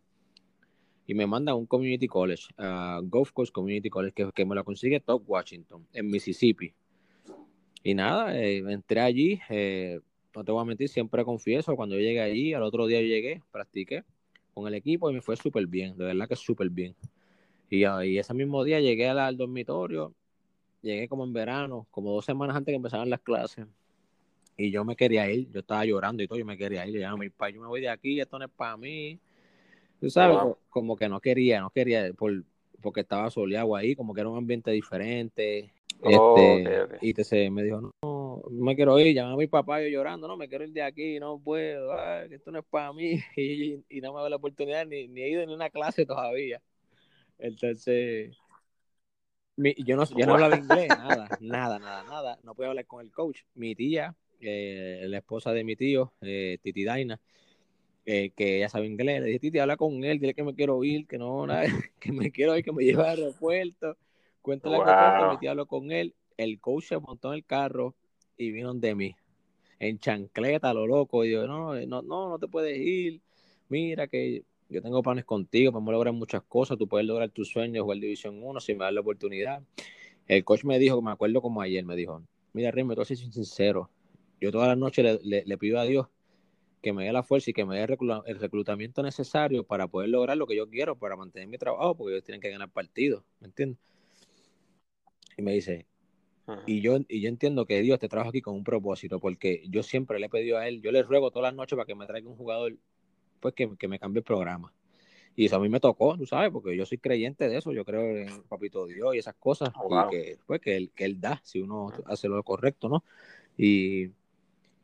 Y me manda a un community college, a Gulf Coast Community College, que, que me lo consigue Top Washington, en Mississippi. Y nada, eh, entré allí, eh, no te voy a mentir, siempre confieso, cuando yo llegué allí, al otro día yo llegué, practiqué con el equipo y me fue súper bien, de verdad que súper bien. Y, y, ese mismo día llegué al dormitorio llegué como en verano, como dos semanas antes que empezaran las clases. Y yo me quería ir, yo estaba llorando y todo, yo me quería ir. Yo, ya, mi padre, yo me voy de aquí, esto no es para mí. Tú sabes, como que no quería, no quería, por, porque estaba soleado ahí, como que era un ambiente diferente. Oh, este, Y te, me dijo, no, me quiero ir, llamé a mi papá, yo llorando, no, me quiero ir de aquí, no puedo, esto no es para mí. Y, no me da la oportunidad, ni, ni he ido en una clase todavía. Entonces, yo, no, yo no hablaba inglés, nada, nada, nada, nada. No podía hablar con el coach. Mi tía, eh, la esposa de mi tío, eh, Titi Daina, eh, que ella sabe inglés, le dije, Titi, habla con él, dile que me quiero ir, que no, nada, que me quiero ir, que me lleve al aeropuerto. Cuéntale wow. que mi tía habló con él. El coach se montó en el carro y vino de mí, en chancleta, lo loco. Y yo, no, no, no, no te puedes ir. Mira que yo tengo planes contigo, podemos lograr muchas cosas, tú puedes lograr tus sueños, jugar División 1 si me das la oportunidad. El coach me dijo, me acuerdo como ayer, me dijo, mira, voy a ser sincero, yo toda la noche le, le, pido a Dios que me dé la fuerza y que me dé el reclutamiento necesario para poder lograr lo que yo quiero, para mantener mi trabajo, porque ellos tienen que ganar partidos, ¿me entiendes? Y me dice, y yo, y yo entiendo que Dios te trabaja aquí con un propósito, porque yo siempre le he pedido a él, yo le ruego todas las noches para que me traiga un jugador pues que, me cambie el programa. Y eso a mí me tocó, tú sabes, porque yo soy creyente de eso, yo creo en Papito Dios y esas cosas, y que, pues, que, él, que él da, si uno hace lo correcto, ¿no? Y,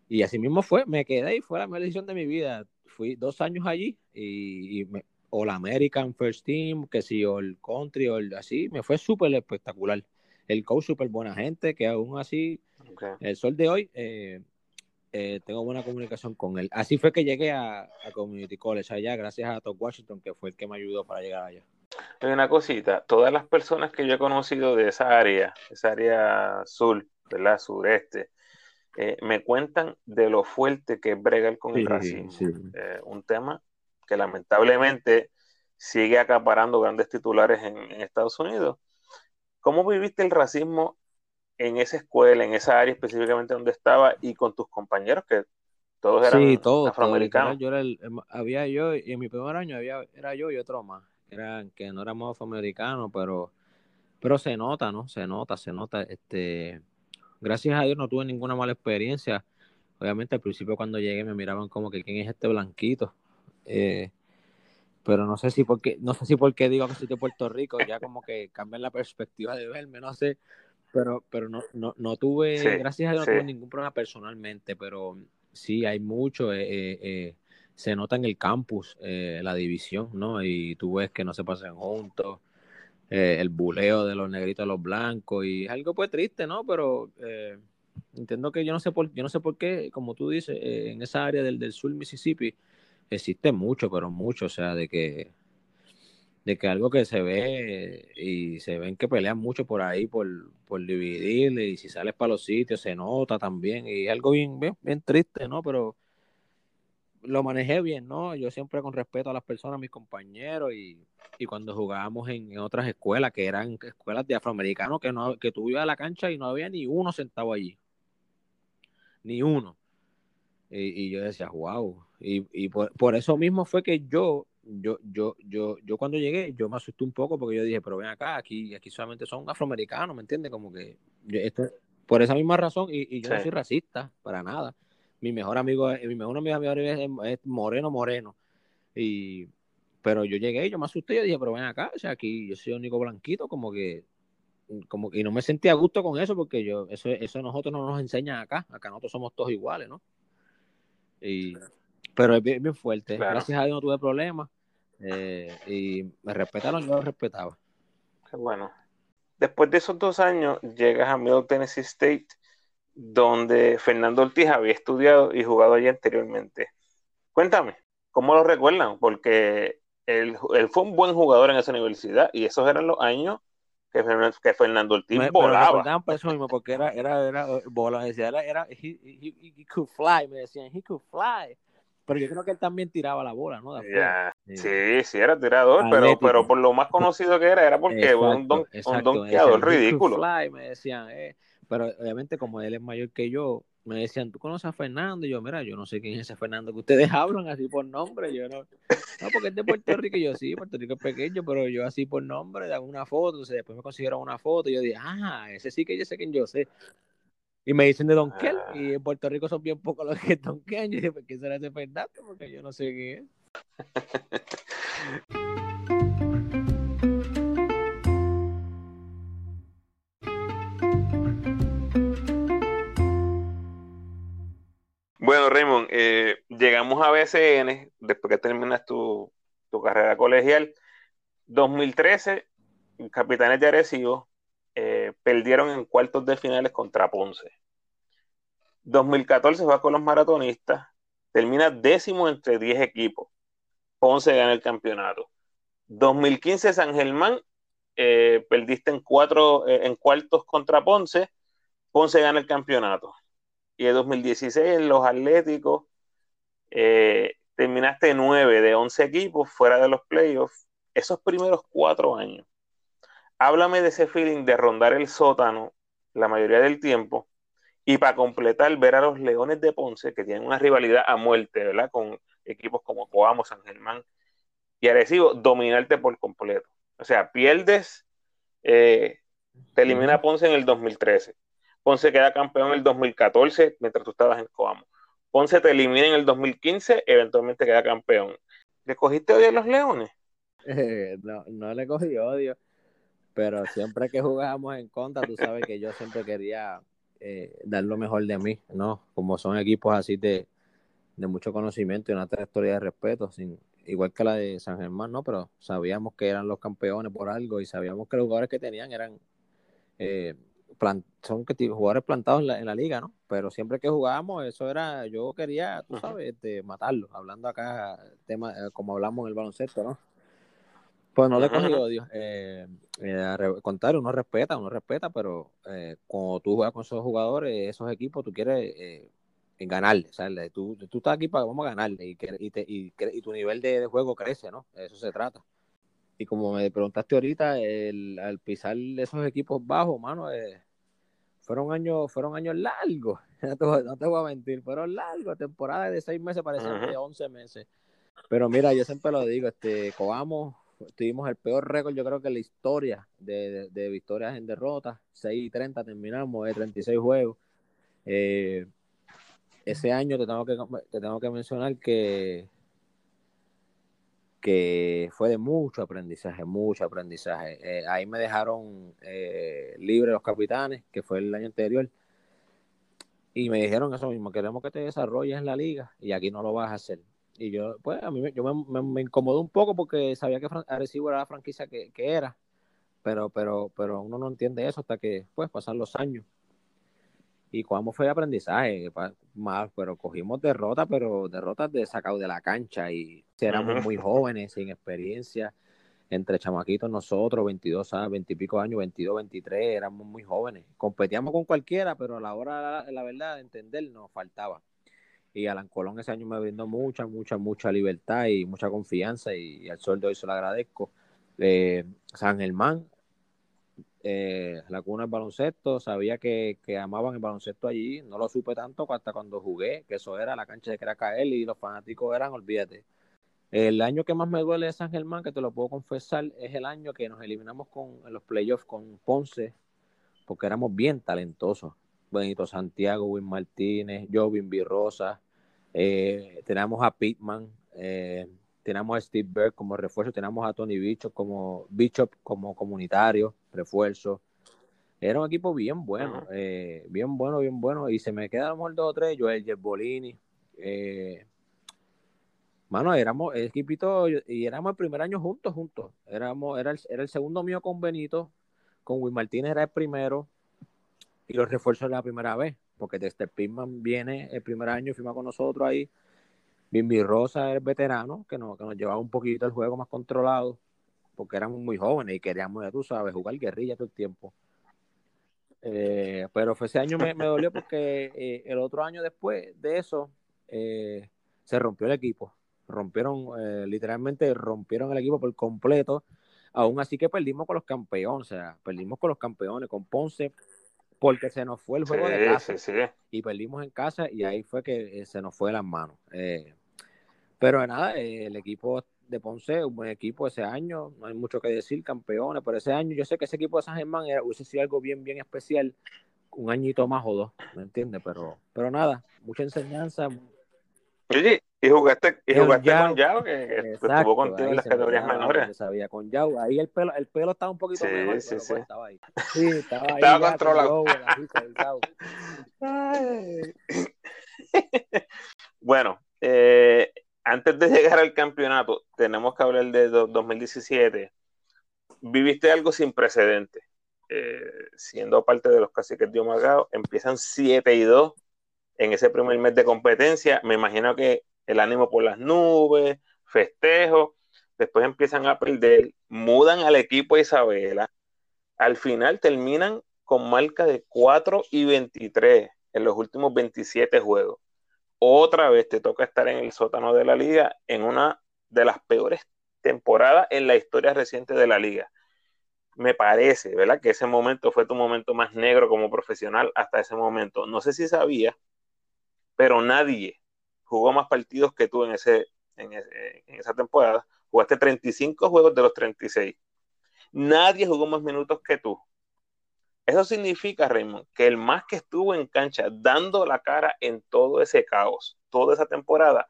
y así mismo fue, me quedé y fue la mejor decisión de mi vida. Fui dos años allí y, me, o la American First Team, que si, o el Country, o el, así, me fue súper espectacular. El coach súper buena gente, que aún así, el sol de hoy, eh, eh, tengo buena comunicación con él. Así fue que llegué a, Community College allá, gracias a Top Washington, que fue el que me ayudó para llegar allá. Hay una cosita, todas las personas que yo he conocido de esa área, esa área sur, ¿verdad? Sureste, eh, me cuentan de lo fuerte que es bregar con el racismo. Eh, un tema que lamentablemente sigue acaparando grandes titulares en, en Estados Unidos. ¿Cómo viviste el racismo en esa escuela, en esa área específicamente donde estaba y con tus compañeros que todos eran sí, todos, afroamericanos. yo era el, había yo y en mi primer año había era yo y otro más, eran que no éramos afroamericanos, pero pero se nota, ¿no? Se nota, se nota este gracias a Dios no tuve ninguna mala experiencia. Obviamente al principio cuando llegué me miraban como que quién es este blanquito. Eh, pero no sé si porque no sé si porque digo que soy de Puerto Rico ya como que cambian la perspectiva de verme, no sé, pero, pero no, no, no tuve, gracias a Dios, no tuve ningún problema personalmente, pero sí hay mucho, eh, eh, eh, se nota en el campus la división, ¿no? Y tú ves que no se pasan juntos, el buleo de los negritos a los blancos, y es algo pues triste, ¿no? Pero entiendo que yo no sé por, yo no sé por qué, como tú dices, eh, en esa área del, del sur Mississippi existe mucho, pero mucho, o sea, de que de que algo que se ve y se ven que pelean mucho por ahí por, por dividir y si sales para los sitios se nota también y algo bien, bien, bien triste, ¿no? Pero lo manejé bien, ¿no? Yo siempre con respeto a las personas, a mis compañeros y, y cuando jugábamos en, otras escuelas que eran escuelas de afroamericanos que no que tú ibas a la cancha y no había ni uno sentado allí. Ni uno. Y, y yo decía, wow. Y, y por, por, eso mismo fue que yo, yo, yo, yo, yo cuando llegué, yo me asusté un poco porque yo dije, pero ven acá, aquí, aquí solamente son afroamericanos, ¿me entiendes? Como que esto, por esa misma razón, y, y yo no soy racista, para nada mi mejor amigo, mi mejor amigo, es, Moreno Moreno. Y, pero yo llegué, yo me asusté, yo dije, pero ven acá, o sea, aquí yo soy único blanquito, como que, como y no me sentía a gusto con eso, porque yo, eso, eso nosotros no nos enseñan acá, acá nosotros somos todos iguales, ¿no? Y, pero es bien, fuerte, gracias a Dios no tuve problemas, eh, y me respetaron, yo lo respetaba. Qué bueno. Después de esos dos años, llegas a Middle Tennessee State, donde Fernando Ortiz había estudiado y jugado allí anteriormente. Cuéntame, ¿cómo lo recuerdan? Porque él, fue un buen jugador en esa universidad y esos eran los años que, que Fernando Ortiz me, volaba. Me por eso mismo, porque era, era, era, bola, decía, era, era he, he, could fly, me decían, he could fly. Pero yo creo que él también tiraba la bola, ¿no? Sí, sí, era tirador, pero, pero por lo más conocido que era, era porque un, don, un donkeador ridículo. Fly, me decían, eh pero obviamente, como él es mayor que yo, me decían, ¿tú conoces a Fernando? Y yo, mira, yo no sé quién es ese Fernando que ustedes hablan así por nombre. Yo no, no, porque es de Puerto Rico. Y yo, sí, Puerto Rico es pequeño, pero yo así por nombre, de una foto. Entonces, después me consiguieron una foto. Y yo dije, ah, ese sí que yo sé quién yo sé. Y me dicen de Don Kel, ah. y en Puerto Rico son bien pocos los que Don. Y yo dije, ¿por qué será ese Fernando? Porque yo no sé quién es. Bueno, Raymond, eh, llegamos a BCN después que terminas tu, carrera colegial. 2013, Capitanes de Arecibo perdieron en cuartos de finales contra Ponce. 2014 va con los maratonistas, termina décimo entre 10 equipos. Ponce gana el campeonato. 2015 San Germán, eh, perdiste en, cuatro, en cuartos contra Ponce, Ponce gana el campeonato y en 2016 en los Atléticos eh, terminaste 9 de 11 equipos fuera de los playoffs esos primeros cuatro años. Háblame de ese feeling de rondar el sótano la mayoría del tiempo y para completar ver a los Leones de Ponce que tienen una rivalidad a muerte, ¿verdad? Con equipos como Coamo, San Germán y Arecibo, dominarte por completo. O sea, pierdes, eh, te elimina Ponce en el 2013 Ponce queda campeón en el 2014 mientras tú estabas en Coamo. Ponce te elimina en el 2015, eventualmente queda campeón. ¿Le cogiste odio a los Leones? Eh, no, no le cogí odio, pero siempre que jugábamos en contra, tú sabes que yo siempre quería eh, dar lo mejor de mí, ¿no? Como son equipos así de, de mucho conocimiento y una trayectoria de respeto, sin, igual que la de San Germán, ¿no? Pero sabíamos que eran los campeones por algo y sabíamos que los jugadores que tenían eran eh, son que jugadores plantados en la, liga, ¿no? Pero siempre que jugábamos, eso era, yo quería, tú sabes, este, matarlo, hablando acá, tema, eh, como hablamos en el baloncesto, ¿no? Pues no le cogí odio. Eh, eh, contrario, uno respeta, uno respeta, pero eh, cuando tú juegas con esos jugadores, esos equipos, tú quieres eh, ganarle, ¿sabes? Tú, tú estás aquí para vamos a ganarle y, y, y, y tu nivel de, de, juego crece, ¿no? eso se trata. Y como me preguntaste ahorita, el, al pisar esos equipos bajos, mano, eh, fueron años, fueron años largos, no te, voy a mentir, fueron largos, temporadas de seis meses parecían de once meses. Pero mira, yo siempre lo digo, este, Coamo, tuvimos el peor récord, yo creo que en la historia de, de, victorias en derrotas, 6 y 30 terminamos, de 36 juegos. Eh, ese año te tengo que, te tengo que mencionar que que fue de mucho aprendizaje, mucho aprendizaje. Eh, ahí me dejaron eh, libre los capitanes, que fue el año anterior, y me dijeron eso mismo, queremos que te desarrolles en la liga y aquí no lo vas a hacer. Y yo, pues, a mí yo me, me, incomodó un poco porque sabía que Arecibo era la franquicia que, que, era, pero, pero, pero uno no entiende eso hasta que, pues, pasan los años. y Cuamo fue aprendizaje, más, pero cogimos derrotas, pero derrotas de sacado de la cancha y éramos muy jóvenes, sin experiencia, entre chamaquitos nosotros, 22 años, 20 y pico años, 22, 23, éramos muy jóvenes. Competíamos con cualquiera, pero a la hora, la, verdad, de entender, nos faltaba. Y Alan Colón ese año me brindó mucha, mucha, mucha libertad y mucha confianza y, al sol de hoy se lo agradezco. Eh, San Germán, eh, la cuna del baloncesto, sabía que, amaban el baloncesto allí, no lo supe tanto hasta cuando jugué, que eso era la cancha de Cracael y los fanáticos eran, olvídate. El año que más me duele de San Germán, que te lo puedo confesar, es el año que nos eliminamos con, en los playoffs con Ponce, porque éramos bien talentosos. Benito Santiago, Win Martínez, Jovin Rosa, eh, tenemos a Pittman, eh, tenemos a Steve Berg como refuerzo, tenemos a Tony Bishop como, Bishop como comunitario, refuerzo. Era un equipo bien bueno, eh, bien bueno, bien bueno. Y se me quedan los dos o tres, Joel Bolini. Eh, mano, éramos el equipito y éramos el primer año juntos, juntos. Éramos, era el, era el segundo mío con Benito, con Will Martínez era el primero y los refuerzos era la primera vez, porque desde Pitman viene el primer año, firma con nosotros ahí Bimbi Rosa es veterano, que nos, que nos llevaba un poquito el juego más controlado, porque éramos muy jóvenes y queríamos, ya tú sabes, jugar guerrilla todo el tiempo. Eh, pero fue ese año me, me dolió porque eh, el otro año después de eso eh, se rompió el equipo. Rompieron, literalmente rompieron el equipo por completo. Aún así que perdimos con los campeones, o sea, perdimos con los campeones, con Ponce, porque se nos fue el juego de casa. Y perdimos en casa y ahí fue que se nos fue de las manos. Pero nada, eh, el equipo de Ponce, un buen equipo ese año, no hay mucho que decir, campeones, pero ese año yo sé que ese equipo de San Germán era, hubiese sido algo bien, bien especial, un añito más o dos, ¿me entiendes? Pero, pero nada, mucha enseñanza. Oye, y jugaste, y jugaste con Yao, que, estuvo contigo en las categorías menores. Sabía, con Yao, ahí el pelo, el pelo estaba un poquito sí, mejor, sí, pero sí. Pues estaba ahí. Sí, estaba ahí. Estaba controlado. bueno, eh, antes de llegar al campeonato, tenemos que hablar de 2017. Viviste algo sin precedentes. Eh, siendo parte de los caciques de Omagao, empiezan 7 y 2 en ese primer mes de competencia. Me imagino que el ánimo por las nubes, festejo, después empiezan a perder, mudan al equipo Isabela. Al final terminan con marca de 4 y 23 en los últimos 27 juegos otra vez te toca estar en el sótano de la liga en una de las peores temporadas en la historia reciente de la liga. Me parece, ¿verdad? Que ese momento fue tu momento más negro como profesional hasta ese momento. No sé si sabía, pero nadie jugó más partidos que tú en, ese, en, esa temporada. Jugaste 35 juegos de los 36. Nadie jugó más minutos que tú. Eso significa, Raymond, que el más que estuvo en cancha dando la cara en todo ese caos, toda esa temporada,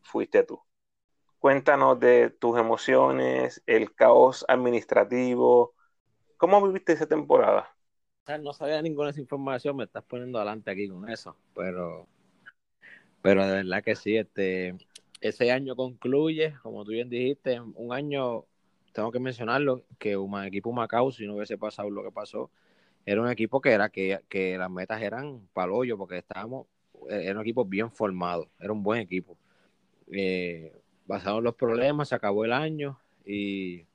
fuiste tú. Cuéntanos de tus emociones, el caos administrativo. ¿Cómo viviste esa temporada? No sabía ninguna esa información, me estás poniendo adelante aquí con eso, pero, pero de verdad que sí, este, ese año concluye, como tú bien dijiste, un año, tengo que mencionarlo, que un equipo Macao, si no hubiese pasado lo que pasó, era un equipo que era que, que las metas eran palollo porque estábamos, eh, era un equipo bien formado, era un buen equipo. Eh, los problemas, se acabó el año y,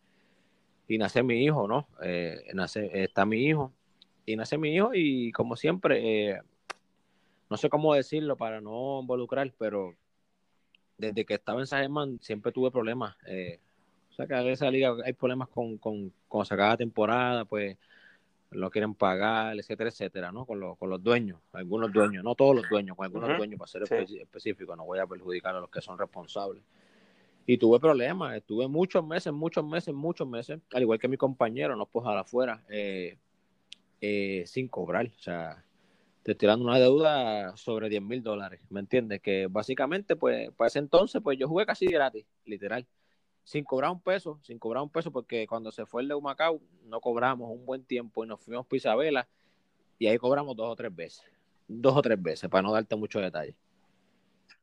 y nace mi hijo, ¿no? Eh, nace, está mi hijo y nace mi hijo y como siempre, eh, no sé cómo decirlo para no involucrar, pero desde que estaba en San siempre tuve problemas. o sea que en esa liga hay problemas con, con, con sacar temporada, pues no quieren pagar, etcétera, etcétera, ¿no? Con, los, con los dueños, algunos dueños, no todos los dueños, con algunos dueños, para ser específico, no voy a perjudicar a los que son responsables. Y tuve problemas, estuve muchos meses, muchos meses, muchos meses, al igual que mi compañero, no puedo dejar afuera, eh, eh, sin cobrar, o sea, te estoy dando una deuda sobre 10 mil dólares, ¿me entiendes? Que básicamente, pues, para ese entonces, pues yo jugué casi gratis, literal sin cobrar un peso, sin cobrar un peso, porque cuando se fue el de Humacao no cobramos un buen tiempo y nos fuimos a Isabela y ahí cobramos dos o tres veces, dos o tres veces, para no darte mucho detalle.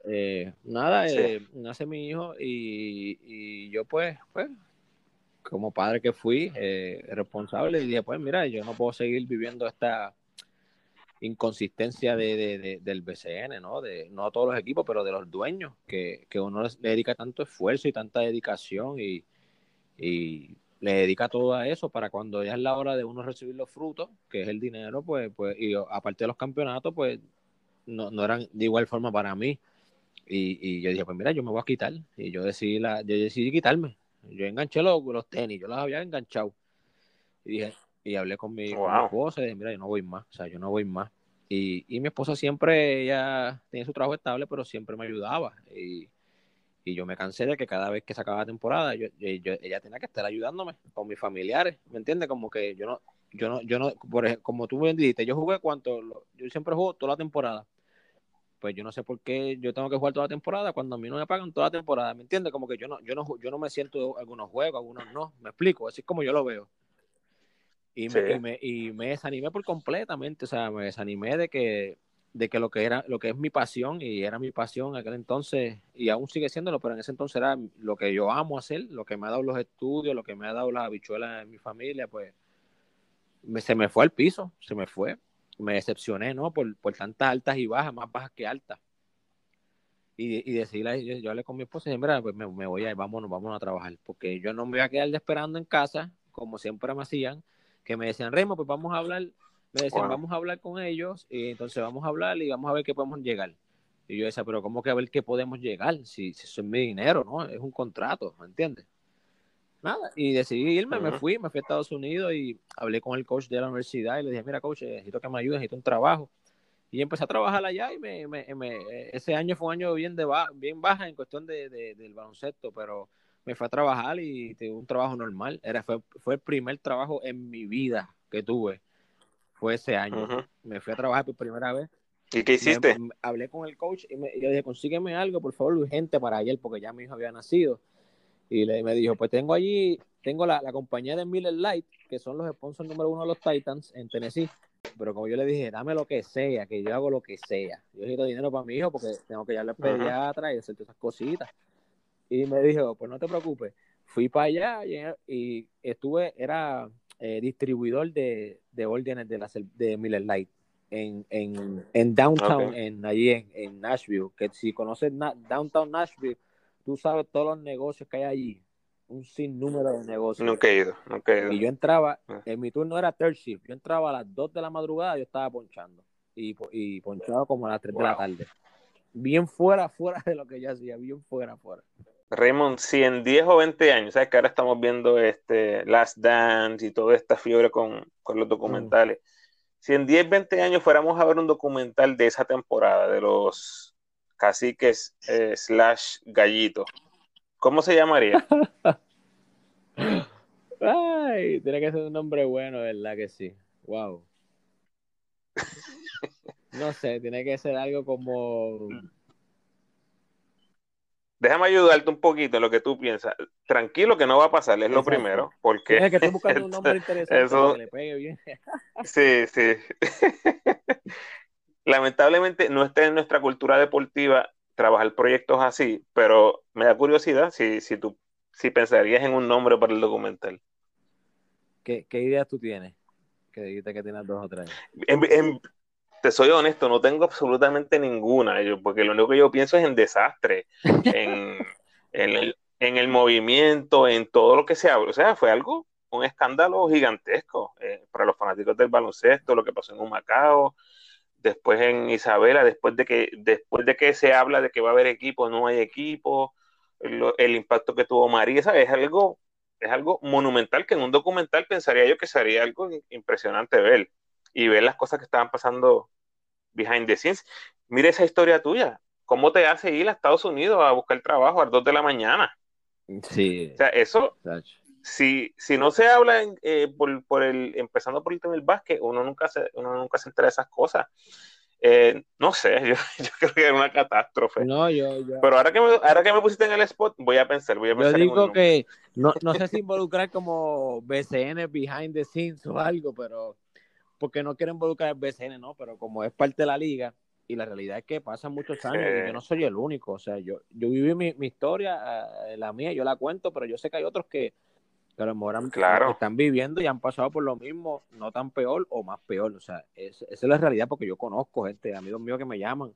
Eh, nada, eh, nace mi hijo y, yo pues, pues, como padre que fui, eh, responsable, y dije, pues mira, yo no puedo seguir viviendo esta, inconsistencia de, del BCN, ¿no? De, no todos los equipos, pero de los dueños, que, que uno le dedica tanto esfuerzo y tanta dedicación y, y le dedica todo a eso para cuando ya es la hora de uno recibir los frutos, que es el dinero, pues, pues y aparte de los campeonatos, pues no, no eran de igual forma para mí. Y, y, yo dije, pues mira, yo me voy a quitar. Y yo decidí, la, yo decidí quitarme. Yo enganché los, los tenis, yo los había enganchado. Y dije, y hablé con mi, esposa y dije, mira, yo no voy más, o sea, yo no voy más. Y, y mi esposa siempre, ella tenía su trabajo estable, pero siempre me ayudaba. Y, y yo me cansé de que cada vez que se acababa la temporada, yo, ella tenía que estar ayudándome con mis familiares, ¿me entiendes? Como que yo no, yo no, yo no, por ejemplo, como tú me dijiste, yo jugué cuánto, yo siempre juego toda la temporada pues yo no sé por qué yo tengo que jugar toda la temporada cuando a mí no me pagan toda la temporada, ¿me entiendes? Como que yo no, yo no, yo no me siento algunos juegos, algunos no, me explico, así es como yo lo veo. Y, me, y, me, desanimé por completamente, o sea, me desanimé de que, de que lo que era, lo que es mi pasión, y era mi pasión en aquel entonces, y aún sigue siéndolo, pero en ese entonces era lo que yo amo hacer, lo que me ha dado los estudios, lo que me ha dado las habichuelas en mi familia, pues se me fue al piso, se me fue me decepcioné, ¿no? Por, por tantas altas y bajas, más bajas que altas. Y, y decidí, yo, yo, hablé con mi esposa y dije, mira, pues me, voy a ir, vámonos, vámonos a trabajar, porque yo no me voy a quedar esperando en casa, como siempre me hacían, que me decían, Remo, pues vamos a hablar, me decían, vamos a hablar con ellos, y entonces vamos a hablar y vamos a ver qué podemos llegar. Y yo decía, pero ¿cómo que a ver qué podemos llegar? Si, si eso es mi dinero, ¿no? Es un contrato, ¿me entiendes? nada, y decidí irme, me fui, me fui a Estados Unidos y hablé con el coach de la universidad y le dije, mira, coach, necesito que me ayude, necesito un trabajo. Y empecé a trabajar allá y me, me, ese año fue un año bien, de bien baja en cuestión de, del baloncesto, pero me fui a trabajar y tuve un trabajo normal. Era, fue, fue el primer trabajo en mi vida que tuve. Fue ese año. Me fui a trabajar por primera vez. ¿Y qué hiciste? hablé con el coach y, me, y le dije, consígueme algo, por favor, urgente para ayer, porque ya mi hijo había nacido. Y le, me dijo, pues tengo allí, tengo la, la, compañía de Miller Light, que son los sponsors número uno de los Titans en Tennessee. Pero como yo le dije, dame lo que sea, que yo hago lo que sea. Yo necesito dinero para mi hijo porque tengo que ir al pediatra y hacer todas esas cositas. Y me dijo, pues no te preocupes. Fui para allá y, estuve, era eh, distribuidor de, de, órdenes de, la, de Miller Light en, en, en downtown, en, allí en, en Nashville. Que si conoces downtown Nashville, tú sabes todos los negocios que hay allí, un sinnúmero de negocios. Nunca he ido, nunca he ido. Y yo entraba, ah. en mi turno era third shift, yo entraba a las 2 de la madrugada, yo estaba ponchando. Y, y ponchaba como a las 3 de la tarde. Bien fuera, fuera de lo que yo hacía, bien fuera, fuera. Raymond, si en 10 o 20 años, sabes que ahora estamos viendo este Last Dance y toda esta fiebre con, con los documentales. Si en 10, 20 años fuéramos a ver un documental de esa temporada, de los caciques eh, slash gallito. ¿Cómo se llamaría? Ay, tiene que ser un nombre bueno, ¿verdad que sí? Wow. No sé, tiene que ser algo como. Déjame ayudarte un poquito en lo que tú piensas. Tranquilo que no va a pasar, es lo primero. Porque. Es que estoy buscando un nombre interesante que le pegue bien. sí, sí lamentablemente no está en nuestra cultura deportiva trabajar proyectos así, pero me da curiosidad si, si tú si pensarías en un nombre para el documental. ¿Qué, qué ideas tú tienes? Que dijiste que tienes dos o tres. Te soy honesto, no tengo absolutamente ninguna, porque lo único que yo pienso es en desastre, en, el, en, el, movimiento, en todo lo que se habla. O sea, fue algo, un escándalo gigantesco eh, para los fanáticos del baloncesto, lo que pasó en un Macao, después en Isabela, después de que, después de que se habla de que va a haber equipo, no hay equipo, el, impacto que tuvo María, es algo, es algo monumental que en un documental pensaría yo que sería algo impresionante ver y ver las cosas que estaban pasando behind the scenes. Mire esa historia tuya, ¿cómo te hace ir a Estados Unidos a buscar trabajo a las 2 de la mañana? Sí. O sea, eso, si, si no se habla eh, por, el, empezando por el tema del básquet, uno nunca se, uno nunca se entera de esas cosas. Eh, no sé, yo, creo que era una catástrofe. No, yo, Pero ahora que, me, ahora que me pusiste en el spot, voy a pensar, voy a pensar. Yo digo que no, no sé si involucrar como BCN behind the scenes o algo, pero porque no quiero involucrar el BCN, ¿no? Pero como es parte de la liga, y la realidad es que pasan muchos años y yo no soy el único, o sea, yo, yo viví mi, mi historia, eh, la mía, yo la cuento, pero yo sé que hay otros que que a lo mejor Claro. están viviendo y han pasado por lo mismo, no tan peor o más peor. O sea, es- esa es la realidad porque yo conozco gente, amigos míos que me llaman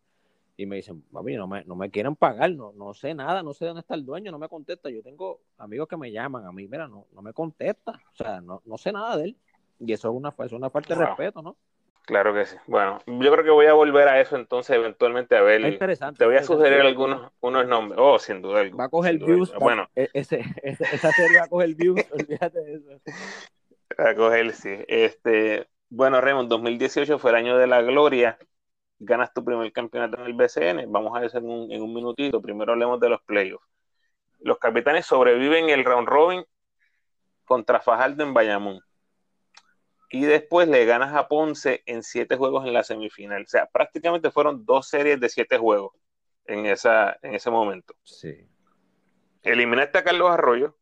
y me dicen, papi, no me, no me quieren pagar, no, no sé nada, no sé dónde está el dueño, no me contesta. Yo tengo amigos que me llaman a mí, mira, no, no me contesta, o sea, no, no sé nada de él. Y eso es una, es una falta de Wow. respeto, ¿no? Claro que sí. Bueno, yo creo que voy a volver a eso entonces eventualmente a ver. Es interesante. Te voy a sugerir algunos unos nombres. Oh, sin duda. alguna, Va a coger views. va- Bueno, e- ese, ese- esa serie va a coger views, olvídate de eso. a coger, sí. Este, bueno, Raymond, 2018 fue el año de la gloria. Ganas tu primer campeonato en el BCN. Vamos a eso en un, en un minutito. Primero hablemos de los playoffs. Los capitanes sobreviven el round robin contra Fajardo en Bayamón. Y después le ganas a Ponce en siete juegos en la semifinal. O sea, prácticamente fueron dos series de siete juegos en, esa, en ese momento. Sí. Eliminaste a Carlos Arroyo,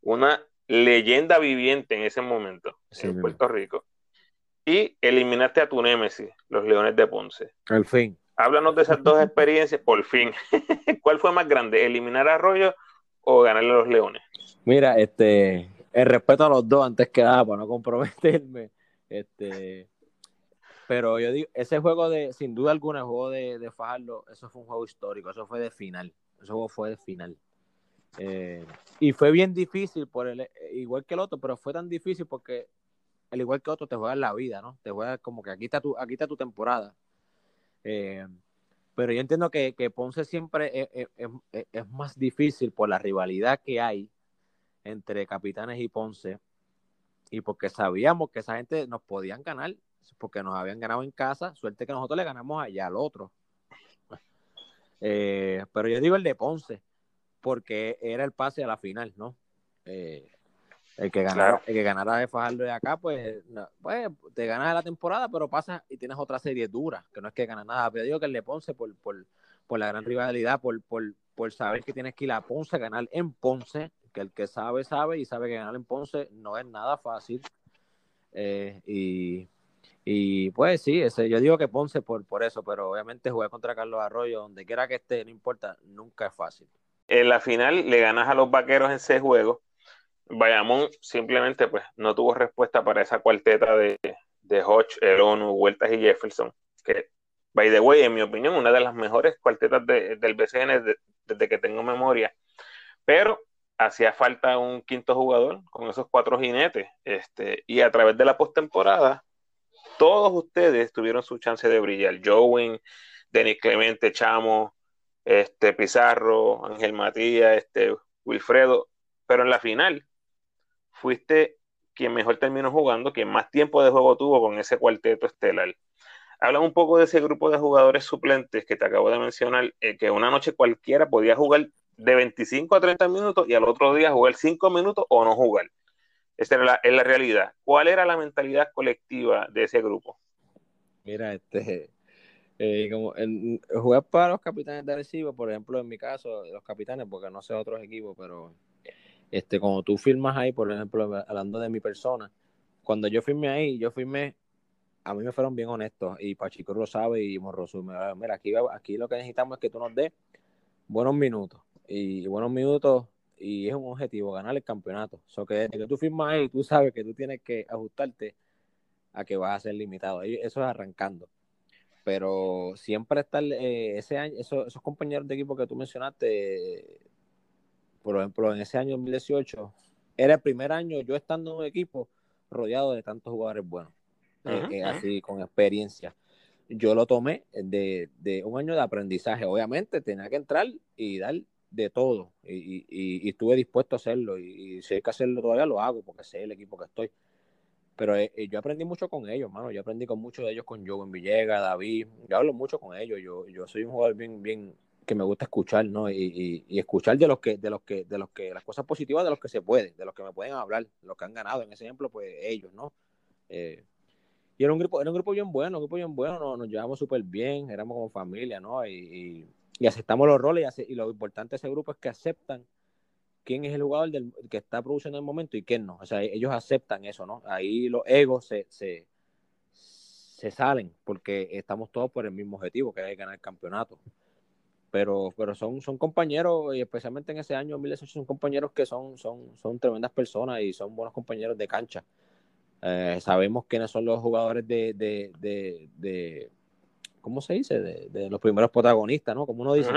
una leyenda viviente en ese momento Sí, en. Puerto Rico, y eliminaste a tu némesis, los Leones de Ponce. Al fin. Háblanos de esas dos experiencias, por fin. ¿Cuál fue más grande, eliminar a Arroyo o ganarle a los Leones? Mira, este, el respeto a los dos antes que nada, para no comprometerme. Este, pero yo digo, ese juego de, sin duda alguna, el juego de, de Fajardo, eso fue un juego histórico, eso fue de final. Ese juego fue de final. Eh, y fue bien difícil, por el, igual que el otro, pero fue tan difícil porque, al igual que otro, te juegas la vida, ¿no? Te juegas como que aquí está tu, aquí está tu temporada. Eh, pero yo entiendo que, que Ponce siempre es- es- es más difícil por la rivalidad que hay entre Capitanes y Ponce y porque sabíamos que esa gente nos podían ganar porque nos habían ganado en casa, suerte que nosotros le ganamos allá al otro. Eh, pero yo digo el de Ponce porque era el pase a la final, ¿no? Eh, el que ganara, Claro. el que ganara de Fajardo de acá, pues, no, pues te ganas la temporada, pero pasas y tienes otra serie dura, que no es que ganas nada. Pero yo digo que el de Ponce, por, por, por la gran rivalidad, por, por, por saber que tienes que ir a Ponce a ganar en Ponce, que el que sabe, sabe, y sabe que ganar en Ponce no es nada fácil. Eh, y, y pues sí, ese, yo digo que Ponce por, por eso, pero obviamente jugar contra Carlos Arroyo, donde quiera que esté, no importa, nunca es fácil. En la final le ganas a los vaqueros en seis juegos. Bayamón simplemente pues no tuvo respuesta para esa cuarteta de, de Hodge, el ONU, Huertas y Jefferson, que by the way, en mi opinión, una de las mejores cuartetas de- del BCN de- desde que tengo memoria. Pero hacía falta un quinto jugador con esos cuatro jinetes. Este, y a través de la postemporada, todos ustedes tuvieron su chance de brillar. Jowen, Denis Clemente, Chamo, este, Pizarro, Ángel Matías, este, Wilfredo. Pero en la final, fuiste quien mejor terminó jugando, quien más tiempo de juego tuvo con ese cuarteto estelar. Habla un poco de ese grupo de jugadores suplentes que te acabo de mencionar, eh, que una noche cualquiera podía jugar de 25 a 30 minutos y al otro día jugar 5 minutos o no jugar. Esa era la, es la realidad. ¿Cuál era la mentalidad colectiva de ese grupo? Mira, este, eh, como jugar para los capitanes de Arecibo, por ejemplo, en mi caso, los capitanes, porque no sé otros equipos, pero este, cuando tú firmas ahí, por ejemplo, hablando de mi persona, cuando yo firmé ahí, yo firmé, a mí me fueron bien honestos, y Pachico lo sabe, y Morrosu, mira, aquí, aquí lo que necesitamos es que tú nos des buenos minutos, y buenos minutos, y es un objetivo, ganar el campeonato. O so que desde que tú firmas ahí, tú sabes que tú tienes que ajustarte a que vas a ser limitado. Eso es arrancando. Pero siempre estar eh, ese año, esos, esos compañeros de equipo que tú mencionaste, por ejemplo, en ese año 2018, era el primer año yo estando en un equipo rodeado de tantos jugadores buenos, eh, eh, así con experiencia. Yo lo tomé de, de un año de aprendizaje. Obviamente tenía que entrar y dar de todo y, y- y- estuve dispuesto a hacerlo y, y si hay que hacerlo todavía lo hago porque sé el equipo que estoy. Pero eh, eh, yo aprendí mucho con ellos, mano. Yo aprendí con muchos de ellos, con Joven Villegas, David. Yo hablo mucho con ellos. Yo, yo soy un jugador bien, bien que me gusta escuchar, ¿no? Y, escuchar de los que, de los que, de los que, las cosas positivas de los que se puede, de los que me pueden hablar, los que han ganado. En ese ejemplo, pues ellos, ¿no? Eh, y era un grupo, era un grupo bien bueno, un grupo bien bueno, nos, nos llevamos súper bien, éramos como familia, ¿no? Y- y aceptamos los roles y, lo importante de ese grupo es que aceptan quién es el jugador que está produciendo en el momento y quién no. O sea, ellos aceptan eso, ¿no? Ahí los egos se, se, salen porque estamos todos por el mismo objetivo, que es ganar el campeonato. pero, pero son, son compañeros, y especialmente en ese año 2018, son compañeros que son, son, son tremendas personas y son buenos compañeros de cancha. Eh, sabemos quiénes son los jugadores de, de ¿cómo se dice? De, los primeros protagonistas, ¿no? Como uno dice.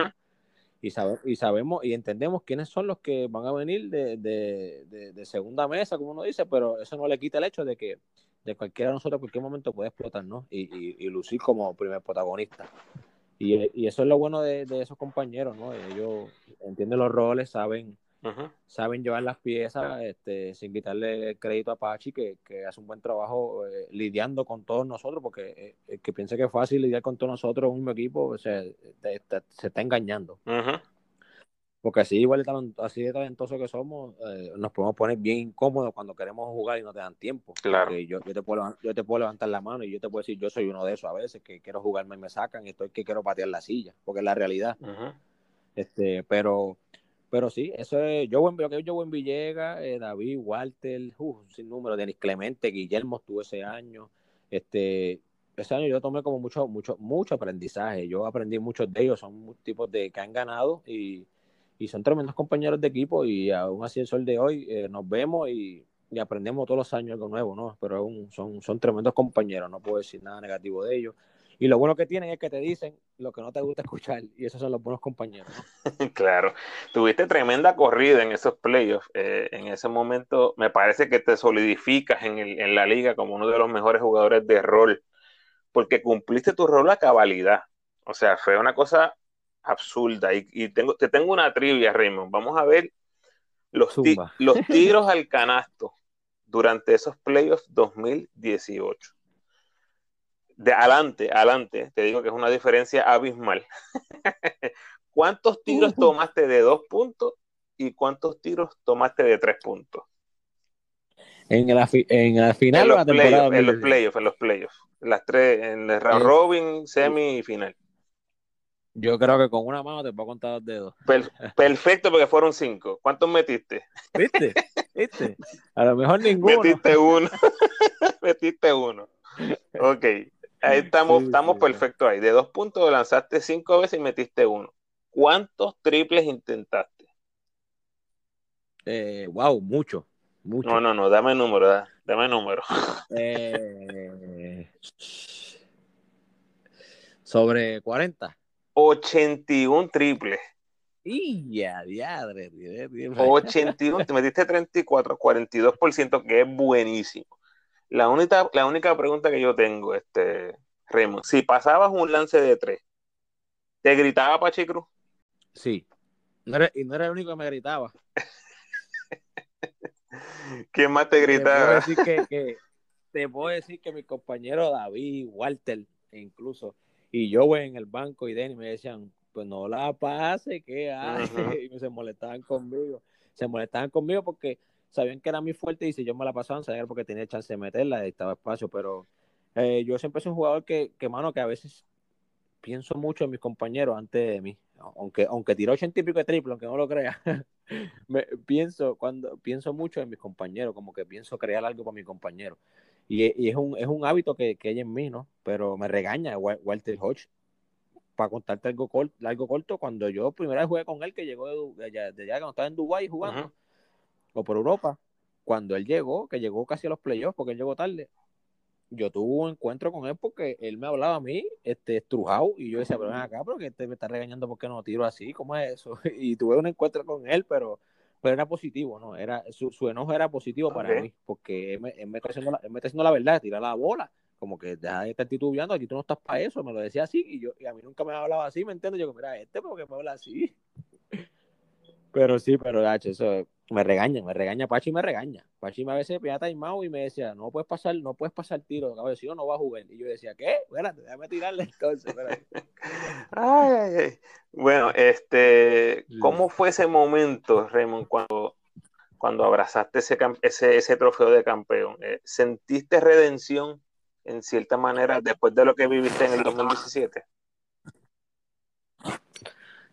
y, sabe, y sabemos y entendemos quiénes son los que van a venir de, segunda mesa, como uno dice, pero eso no le quita el hecho de que de cualquiera de nosotros en cualquier momento puede explotar, ¿no? Y, y, y lucir como primer protagonista. Y, eso es lo bueno de, esos compañeros, ¿no? Ellos entienden los roles, saben, saben llevar las piezas, este, sin quitarle crédito a Pachi, que, hace un buen trabajo eh, lidiando con todos nosotros, porque eh, el que piense que es fácil lidiar con todos nosotros, un mismo equipo, se, se está engañando. Porque así igual de, así de talentoso que somos, eh, nos podemos poner bien incómodos cuando queremos jugar y no te dan tiempo. Claro. Yo, yo, te puedo, yo te puedo levantar la mano y yo te puedo decir, yo soy uno de esos a veces, que quiero jugarme y me sacan y estoy que quiero patear la silla, porque es la realidad. este Pero pero sí, eso es, yo, yo, yo en Villegas, eh, David, Walter, uh, sin número, Denis Clemente, Guillermo estuvo ese año. Este, ese año yo tomé como mucho, mucho, mucho aprendizaje. Yo aprendí muchos de ellos, son tipos de que han ganado y y son tremendos compañeros de equipo y aún así el sol de hoy eh, nos vemos y, aprendemos todos los años algo nuevo, ¿no? Pero aún son, son tremendos compañeros, no puedo decir nada negativo de ellos. Y lo bueno que tienen es que te dicen lo que no te gusta escuchar y esos son los buenos compañeros. ¿no? claro, tuviste tremenda corrida en esos playoffs. Eh, en ese momento me parece que te solidificas en, el, en la liga como uno de los mejores jugadores de rol porque cumpliste tu rol a cabalidad. O sea, fue una cosa absurda. Y, tengo, te tengo una trivia, Raymond. Vamos a ver los, los tiros al canasto durante esos playoffs 2018. De adelante, adelante, te digo que es una diferencia abismal. ¿Cuántos tiros tomaste de dos puntos y cuántos tiros tomaste de tres puntos? En la, en final en los playoffs, en los playoffs, en los playoffs. Las tres, en el round robin, semi y final. Yo creo que con una mano te puedo contar los dedos. perfecto, porque fueron cinco. ¿Cuántos metiste? ¿Viste? ¿Viste? A lo mejor ninguno. Metiste uno. metiste uno. Ok. Ahí estamos, estamos perfectos ahí. De dos puntos lanzaste cinco veces y metiste uno. ¿Cuántos triples intentaste? Eh, wow, mucho, mucho. No, no, no, dame número, dame número. Eh, sobre 40. 81 triples. Y ya, diadre, 81, te metiste 34, 42%, que es buenísimo. La única, la única pregunta que yo tengo, este, Remo, si pasabas un lance de tres, ¿te gritaba Pachi Cruz? Sí. y no era el único que me gritaba. ¿Quién más te gritaba? Te puedo decir que, te puedo decir que mi compañero David, Walter, incluso, y yo en el banco y Denny me decían, pues no la pase, ¿qué hace? Y se molestaban conmigo. Se molestaban conmigo porque sabían que era muy fuerte y si yo me la pasaba, sabían porque tenía chance de meterla, estaba espacio, pero eh, yo siempre soy un jugador que, que, mano, que a veces pienso mucho en mis compañeros antes de mí. Aunque, aunque tiró 80 y pico de triple, aunque no lo crea, me, pienso, cuando, pienso mucho en mis compañeros, como que pienso crear algo para mis compañeros. Y, es, un, es un hábito que, que hay en mí, ¿no? Pero me regaña Walter Hodge. Para contarte algo corto, algo corto, cuando yo primera vez jugué con él, que llegó de, allá, de allá, cuando estaba en Dubái jugando, o por Europa, cuando él llegó, que llegó casi a los playoffs, porque él llegó tarde, yo tuve un encuentro con él porque él me hablaba a mí, este, estrujado, y yo decía, pero ven acá, porque este me está regañando porque no tiro así, ¿cómo es eso? Y tuve un encuentro con él, pero pero era positivo, ¿no? Era, su, su enojo era positivo para mí, porque él me, está haciendo la, me está haciendo la verdad, tirar la bola, como que deja de estar titubeando, aquí tú no estás para eso, me lo decía así, y yo y a mí nunca me hablaba así, ¿me entiendes? Yo, mira, este porque me habla así. Pero sí, pero H, eso me regaña, me regaña Pachi me regaña. Pachi me a veces pilla taimado y me decía, no puedes pasar, no puedes pasar tiro, no, no va a jugar. Y yo decía, ¿qué? Espérate, déjame tirarle entonces. ay, Bueno, este, ¿cómo fue ese momento, Raymond, cuando, cuando abrazaste ese, ese, ese trofeo de campeón? Eh, ¿Sentiste redención en cierta manera después de lo que viviste en el 2017?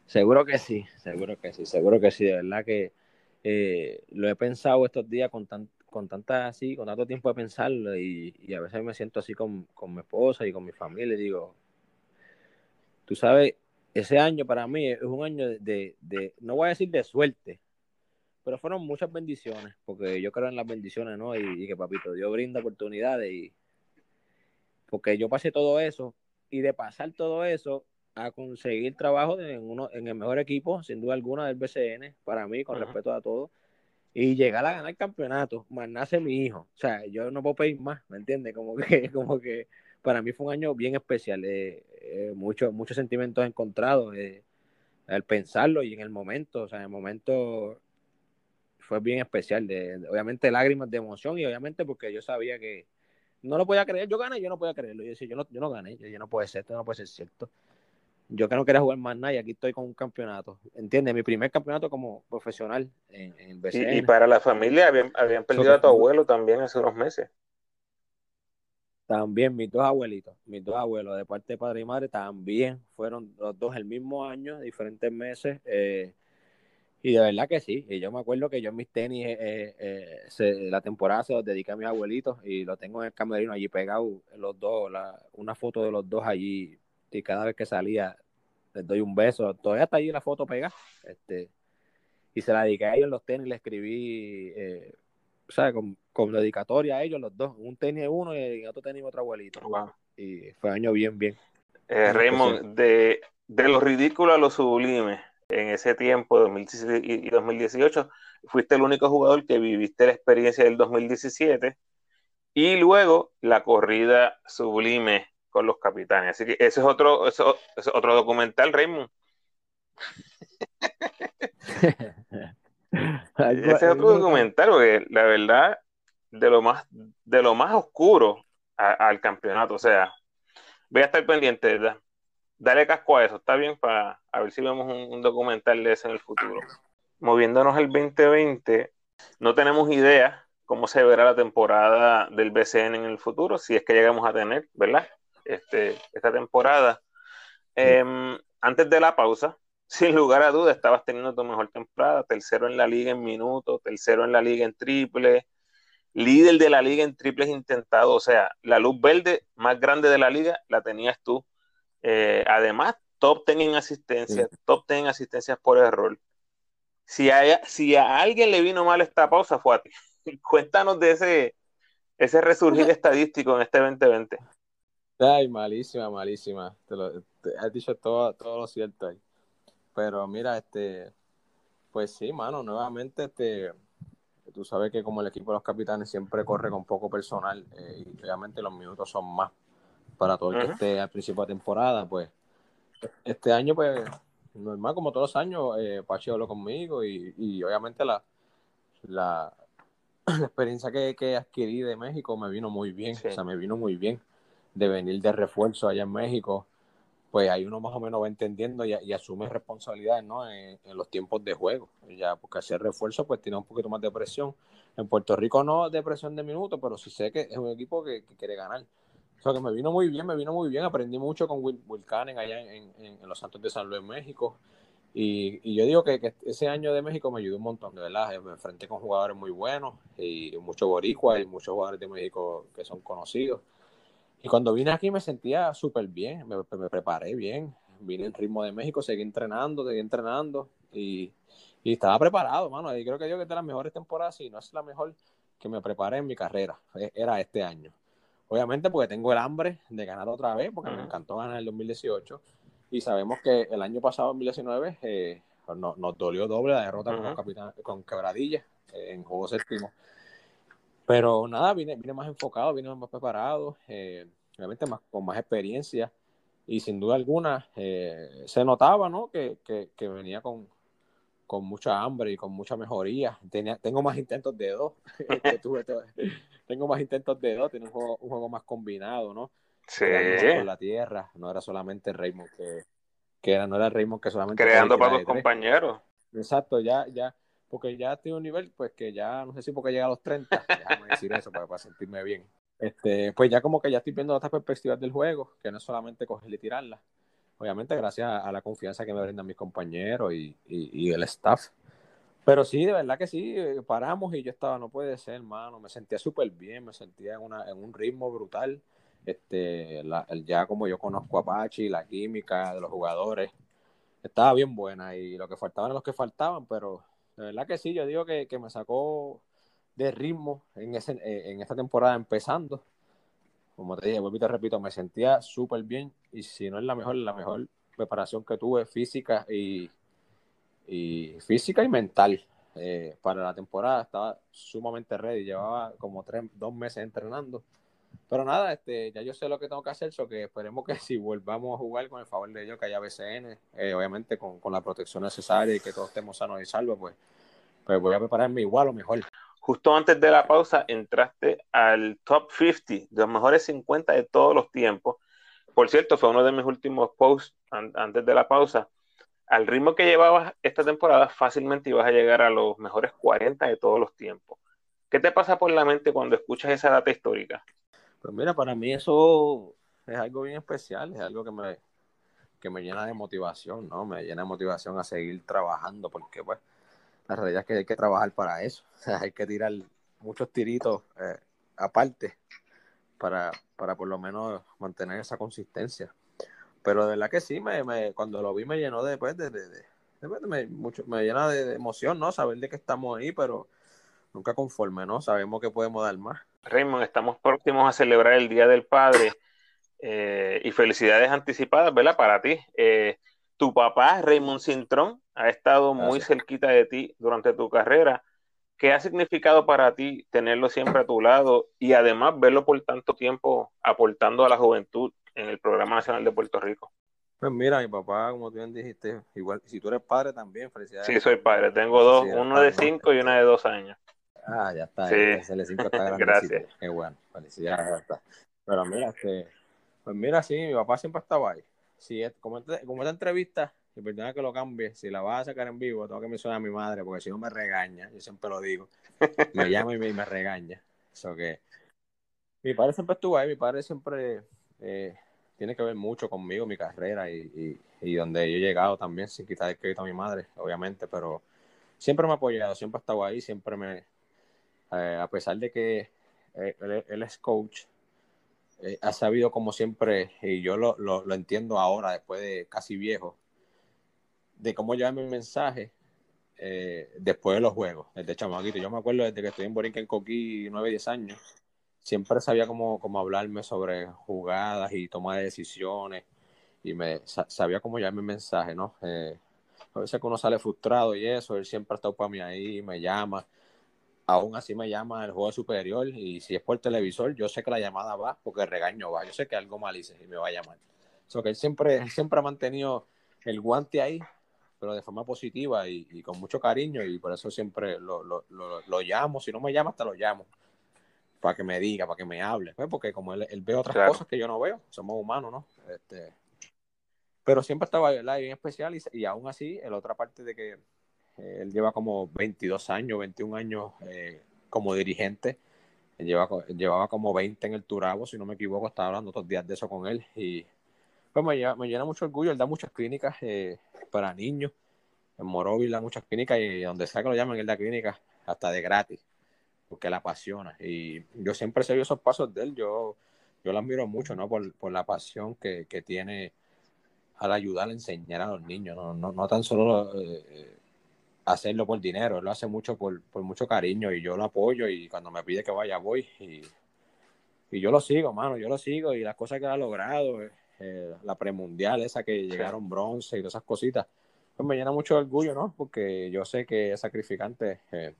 Seguro que sí, seguro que sí, seguro que sí, de verdad que eh, lo he pensado estos días con, tan, con tanta así, con tanto tiempo de pensarlo y, a veces me siento así con, mi esposa y con mi familia y digo, tú sabes, ese año para mí es un año de, de, no voy a decir de suerte, pero fueron muchas bendiciones, porque yo creo en las bendiciones, ¿no? Y, que papito Dios brinda oportunidades y porque yo pasé todo eso y de pasar todo eso a conseguir trabajo en, uno, en el mejor equipo, sin duda alguna, del BCN, para mí, con respeto a todos, y llegar a ganar el campeonato, más nace mi hijo. O sea, yo no puedo pedir más, ¿me entiendes? Como que, como que para mí fue un año bien especial, eh, eh, muchos, muchos sentimientos encontrados, eh, al pensarlo y en el momento, o sea, en el momento fue bien especial, de, obviamente lágrimas de emoción y obviamente porque yo sabía que no lo podía creer, yo gané, yo no podía creerlo, yo decía, yo no, yo no gané, yo, no puede ser, esto no puede ser cierto. Yo que no quería jugar más nada y aquí estoy con un campeonato, ¿entiendes? Mi primer campeonato como profesional en, BCN. Y, para la familia habían, habían perdido a tu abuelo también hace unos meses. También mis dos abuelitos, mis dos abuelos de parte de padre y madre también fueron los dos el mismo año, diferentes meses. Eh, y de verdad que sí. Y yo me acuerdo que yo en mis tenis, eh, eh, la temporada se los dediqué a mis abuelitos y lo tengo en el camerino allí pegado, los dos, una foto de los dos allí. Y cada vez que salía, les doy un beso. Todavía está allí la foto pegada. Este, y se la dediqué a ellos los tenis, le escribí, eh, sea, con, con, dedicatoria a ellos los dos. Un tenis uno y otro tenis otro abuelito. Y fue año bien, bien. Raymond, de, de lo ridículo a lo sublime en ese tiempo, 2017 y 2018, fuiste el único jugador que viviste la experiencia del 2017 y luego la corrida sublime con los capitanes. Así que ese es otro, eso, es otro documental, Raymond. ese es otro documental, porque la verdad, de lo más, de lo más oscuro al campeonato, o sea, voy a estar pendiente, ¿verdad? dale casco a eso, está bien, para a ver si vemos un, documental de eso en el futuro. Moviéndonos al 2020, no tenemos idea cómo se verá la temporada del BCN en el futuro, si es que llegamos a tener, ¿verdad? Este, esta temporada. Em, antes de la pausa, sin lugar a duda, estabas teniendo tu mejor temporada, tercero en la liga en minutos, tercero en la liga en triple, líder de la liga en triples intentado, o sea, la luz verde más grande de la liga la tenías tú eh, además, top 10 en asistencia, top 10 en asistencias por error. Si a, si a alguien le vino mal esta pausa, fue a ti. Cuéntanos de ese, ese resurgir estadístico en este 2020. Ay, malísima, malísima. Te, lo, has dicho todo, todo lo cierto ahí. Pero mira, este, pues sí, mano, nuevamente, este, tú sabes que como el equipo de los capitanes siempre corre con poco personal eh, y obviamente los minutos son más para todo el que esté al principio de temporada, pues este año, pues, normal, como todos los años, eh, Pachi habló conmigo y, obviamente la, la, experiencia que, que, adquirí de México me vino muy bien, o sea, me vino muy bien de venir de refuerzo allá en México, pues ahí uno más o menos va entendiendo y, asume responsabilidades, ¿no? En, los tiempos de juego, ya, porque hacer refuerzo, pues tiene un poquito más de presión. En Puerto Rico no de presión de minutos, pero sí sé que es un equipo que quiere ganar. O sea, que me vino muy bien, me vino muy bien. Aprendí mucho con Will, allá en, los Santos de San Luis, México. Y, yo digo que, ese año de México me ayudó un montón, de verdad. Me enfrenté con jugadores muy buenos y muchos boricuas y muchos jugadores de México que son conocidos. Y cuando vine aquí me sentía súper bien, me, preparé bien. Vine en ritmo de México, seguí entrenando, seguí entrenando y, estaba preparado, mano. Y creo que yo que es de las mejores temporadas, y no es la mejor que me preparé en mi carrera. E, era este año. Obviamente porque tengo el hambre de ganar otra vez, porque me encantó ganar el 2018. Y sabemos que el año pasado, 2019, eh, pues nos dolió doble la derrota con, Capitán, con Quebradilla eh, en juego séptimo. Pero nada, vine, vine más enfocado, vine más preparado, eh, obviamente más, con más experiencia. Y sin duda alguna se notaba ¿no? que, que, que venía con, con mucha hambre y con mucha mejoría. Tenía, tengo más intentos de dos. tengo más intentos de dos, tiene un juego, más combinado, ¿no? Sí. La tierra, no era solamente Raymond que, que era, no era Raymond que solamente... Creando para tus compañeros. Exacto, ya, ya, porque ya tiene un nivel, pues que ya, no sé si porque llega a los 30, déjame decir eso para, sentirme bien. Este, pues ya como que ya estoy viendo otras perspectivas del juego, que no es solamente cogerle y tirarla. Obviamente gracias a, la confianza que me brindan mis compañeros y, y el staff. Pero sí, de verdad que sí, eh, paramos y yo estaba, no puede ser, hermano, me sentía súper bien, me sentía en, una, en un ritmo brutal. Este, ya como yo conozco a Pachi, la química de los jugadores, estaba bien buena y lo que faltaban eran los que faltaban, pero de verdad que sí, yo digo que, me sacó de ritmo en, ese, eh, en esta temporada empezando. Como te dije, vuelvo y te repito, me sentía súper bien y si no es la mejor, la mejor preparación que tuve física y, y física y mental eh, para la temporada. Estaba sumamente ready, llevaba como tres, dos meses entrenando. Pero nada, este, ya yo sé lo que tengo que hacer, so que esperemos que si volvamos a jugar con el favor de ellos, que haya BCN, eh, obviamente con, con, la protección necesaria y que todos estemos sanos y salvos, pues, pues voy a prepararme igual o mejor. Justo antes de la pausa entraste al top 50 de los mejores 50 de todos los tiempos. Por cierto, fue uno de mis últimos posts antes de la pausa al ritmo que llevabas esta temporada, fácilmente ibas a llegar a los mejores 40 de todos los tiempos. ¿Qué te pasa por la mente cuando escuchas esa data histórica? Pues mira, para mí eso es algo bien especial, es algo que me, que me llena de motivación, ¿no? Me llena de motivación a seguir trabajando, porque pues la realidad es que hay que trabajar para eso, hay que tirar muchos tiritos eh, aparte para, para por lo menos mantener esa consistencia. Pero de verdad que sí, me, me, cuando lo vi me llenó después de, de, de, me, mucho, me llena de, emoción, ¿no? Saber de que estamos ahí, pero nunca conforme, ¿no? Sabemos que podemos dar más. Raymond, estamos próximos a celebrar el Día del Padre eh, y felicidades anticipadas, ¿verdad? Para ti. Eh, tu papá, Raymond Cintrón, ha estado muy cerquita de ti durante tu carrera. ¿Qué ha significado para ti tenerlo siempre a tu lado y además verlo por tanto tiempo aportando a la juventud en el Programa Nacional de Puerto Rico. Pues mira, mi papá, como tú bien dijiste, igual, si tú eres padre también, felicidades. Sí, soy padre, tengo dos, uno de cinco y una de dos años. Ah, ya está, sí. el cinco está grande. Gracias. Qué bueno, felicidades. Pero mira, este, pues mira, sí, mi papá siempre estaba ahí. Si es, como, como esta entrevista, y perdona que lo cambie, si la vas a sacar en vivo, tengo que mencionar a mi madre, porque si no me regaña, yo siempre lo digo, me llama y me, me regaña. Eso que mi padre siempre estuvo ahí, mi padre siempre eh, tiene que ver mucho conmigo, mi carrera y, y, donde yo he llegado también, sin quitar el crédito a mi madre, obviamente, pero siempre me ha apoyado, siempre ha estado ahí, siempre me, eh, a pesar de que eh, él, es coach, ha sabido como siempre, y yo lo, lo, lo, entiendo ahora, después de casi viejo, de cómo llevar mi mensaje después de los juegos, desde chamaquito. Yo me acuerdo desde que estoy en Borinquen Coquí, 9, 10 años, siempre sabía cómo, cómo hablarme sobre jugadas y toma de decisiones y me sabía cómo llevar mi mensaje, ¿no? Eh, a veces que uno sale frustrado y eso, él siempre ha estado para mí ahí, me llama, aún así me llama el juego superior y si es por televisor, yo sé que la llamada va porque el regaño va, yo sé que algo mal hice y me va a llamar. So que él siempre, siempre ha mantenido el guante ahí, pero de forma positiva y, con mucho cariño y por eso siempre lo, lo, lo, lo llamo, si no me llama hasta lo llamo para que me diga, para que me hable, pues, porque como él, ve otras cosas que yo no veo, somos humanos, ¿no? Este, pero siempre estaba ¿verdad? bien especial y, aún así, la otra parte de que él lleva como 22 años, 21 años eh, como dirigente, él lleva, llevaba como 20 en el Turabo, si no me equivoco, estaba hablando otros días de eso con él. Y pues me, llena, mucho orgullo, él da muchas clínicas eh, para niños, en Morovil da muchas clínicas y donde sea que lo llamen, él da clínicas hasta de gratis porque la apasiona. Y yo siempre seguido esos pasos de él, yo, yo lo admiro mucho, ¿no? Por, por la pasión que, que, tiene al ayudar a enseñar a los niños, no, no, no tan solo eh, hacerlo por dinero, él lo hace mucho por, por, mucho cariño y yo lo apoyo y cuando me pide que vaya voy y, y yo lo sigo, mano, yo lo sigo y las cosas que ha logrado, eh, la premundial esa que llegaron bronce y todas esas cositas, pues me llena mucho orgullo, ¿no? Porque yo sé que es sacrificante. Eh,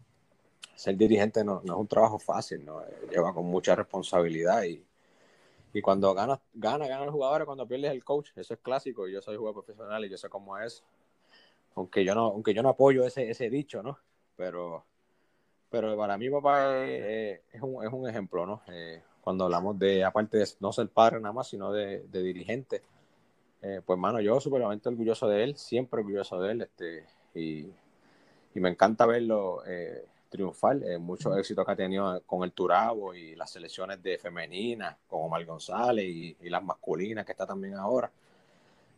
ser dirigente no, es un trabajo fácil, ¿no? lleva con mucha responsabilidad y, y cuando gana, gana, gana el jugador, cuando pierdes el coach, eso es clásico, yo soy jugador profesional y yo sé cómo es, aunque yo no, aunque yo no apoyo ese, ese dicho, ¿no? Pero, pero para mí papá es, un, es un ejemplo, ¿no? Eh, cuando hablamos de, aparte de no ser padre nada más, sino de, de dirigente, eh, pues mano, yo superamente orgulloso de él, siempre orgulloso de él, este, y, y me encanta verlo eh, triunfal, eh, mucho éxito que ha tenido con el Turabo y las selecciones de femeninas, con Omar González y, las masculinas que está también ahora.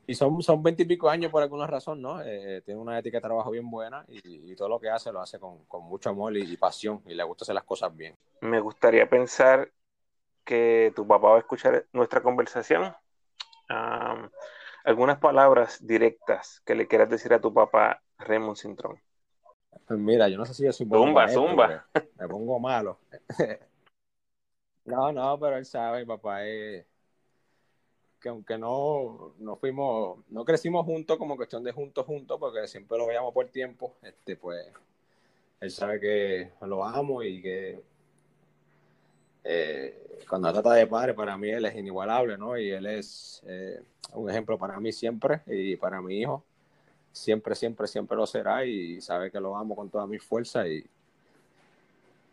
Y son, son 20 y pico años por alguna razón, ¿no? Eh, tiene una ética de trabajo bien buena y, todo lo que hace lo hace con, mucho amor y, pasión y le gusta hacer las cosas bien. Me gustaría pensar que tu papá va a escuchar nuestra conversación. algunas palabras directas que le quieras decir a tu papá Raymond Cintrón. Pues mira, yo no sé si yo soy bueno Zumba, zumba. Me pongo malo. no, no, pero él sabe, mi papá es que aunque no, no fuimos, no crecimos juntos como cuestión de juntos juntos, porque siempre lo veíamos por tiempo, este pues él sabe que lo amo y que eh, cuando trata de padre, para mí él es inigualable, ¿no? Y él es eh, un ejemplo para mí siempre y para mi hijo. Siempre, siempre, siempre lo será y sabe que lo amo con toda mi fuerza y,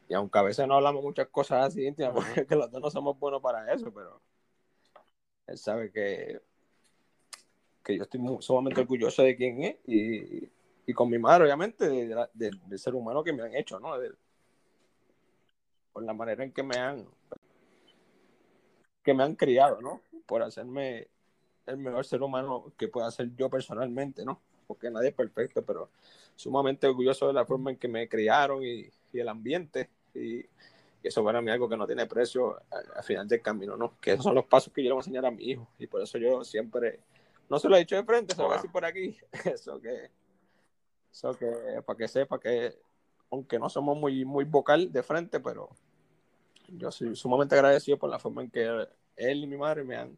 y aunque a veces no hablamos muchas cosas así porque los dos no somos buenos para eso, pero él sabe que, que yo estoy sumamente orgulloso de quién es y, y con mi madre, obviamente, del ser humano que me han hecho, ¿no? por la manera en que me han que me han criado, ¿no? Por hacerme el mejor ser humano que pueda ser yo personalmente, ¿no? Porque nadie es perfecto, pero sumamente orgulloso de la forma en que me criaron y, el ambiente. Y, eso para mí algo que no tiene precio al, final del camino, ¿no? Que esos son los pasos que yo le voy a enseñar a mi hijo. Y por eso yo siempre, no se lo he dicho de frente, se lo voy a decir por aquí. Eso que, eso que, para que sepa que aunque no somos muy, muy vocal de frente, pero yo soy sumamente agradecido por la forma en que él y mi madre me han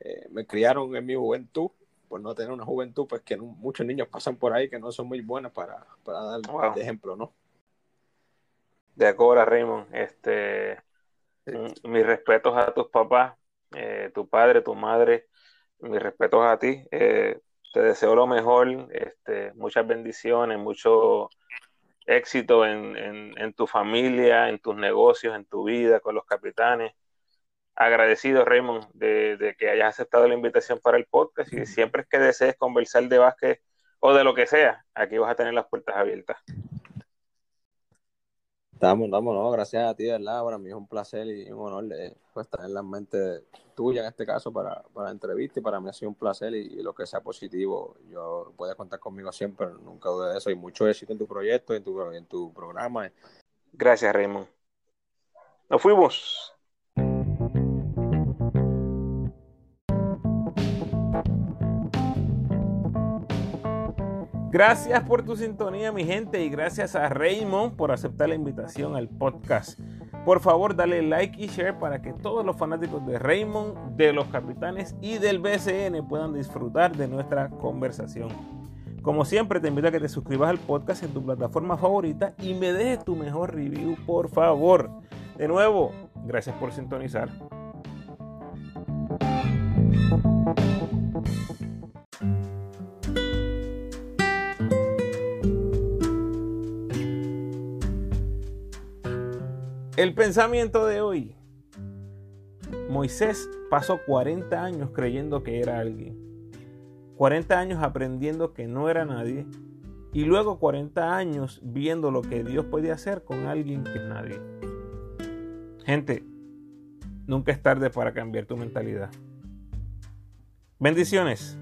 eh, me criaron en mi juventud, por no tener una juventud, pues que muchos niños pasan por ahí que no son muy buenos para, para dar de ejemplo, ¿no? De acuerdo, Raymond. Este, mis respetos a tus papás, eh, tu padre, tu madre, mis respetos a ti. Eh, te deseo lo mejor, este, muchas bendiciones, mucho éxito en, tu familia, en tus negocios, en tu vida, con los capitanes. Agradecido, Raymond, de, que hayas aceptado la invitación para el podcast y siempre que desees conversar de básquet o de lo que sea, aquí vas a tener las puertas abiertas. Estamos, estamos, no, gracias a ti, ¿verdad? Para mí es un placer y un honor de, pues, estar en la mente tuya en este caso para, para la entrevista y para mí ha sido un placer y, lo que sea positivo, yo puedes contar conmigo siempre, nunca dudes de eso y mucho éxito en tu proyecto, en tu, en tu programa. Gracias, Raymond. Nos fuimos. Gracias por tu sintonía, mi gente, y gracias a Raymond por aceptar la invitación al podcast. Por favor, dale like y share para que todos los fanáticos de Raymond, de los capitanes y del BCN puedan disfrutar de nuestra conversación. Como siempre, te invito a que te suscribas al podcast en tu plataforma favorita y me dejes tu mejor review, por favor. De nuevo, gracias por sintonizar. El pensamiento de hoy. Moisés pasó 40 años creyendo que era alguien. 40 años aprendiendo que no era nadie. Y luego 40 años viendo lo que Dios podía hacer con alguien que es nadie. Gente, nunca es tarde para cambiar tu mentalidad. Bendiciones.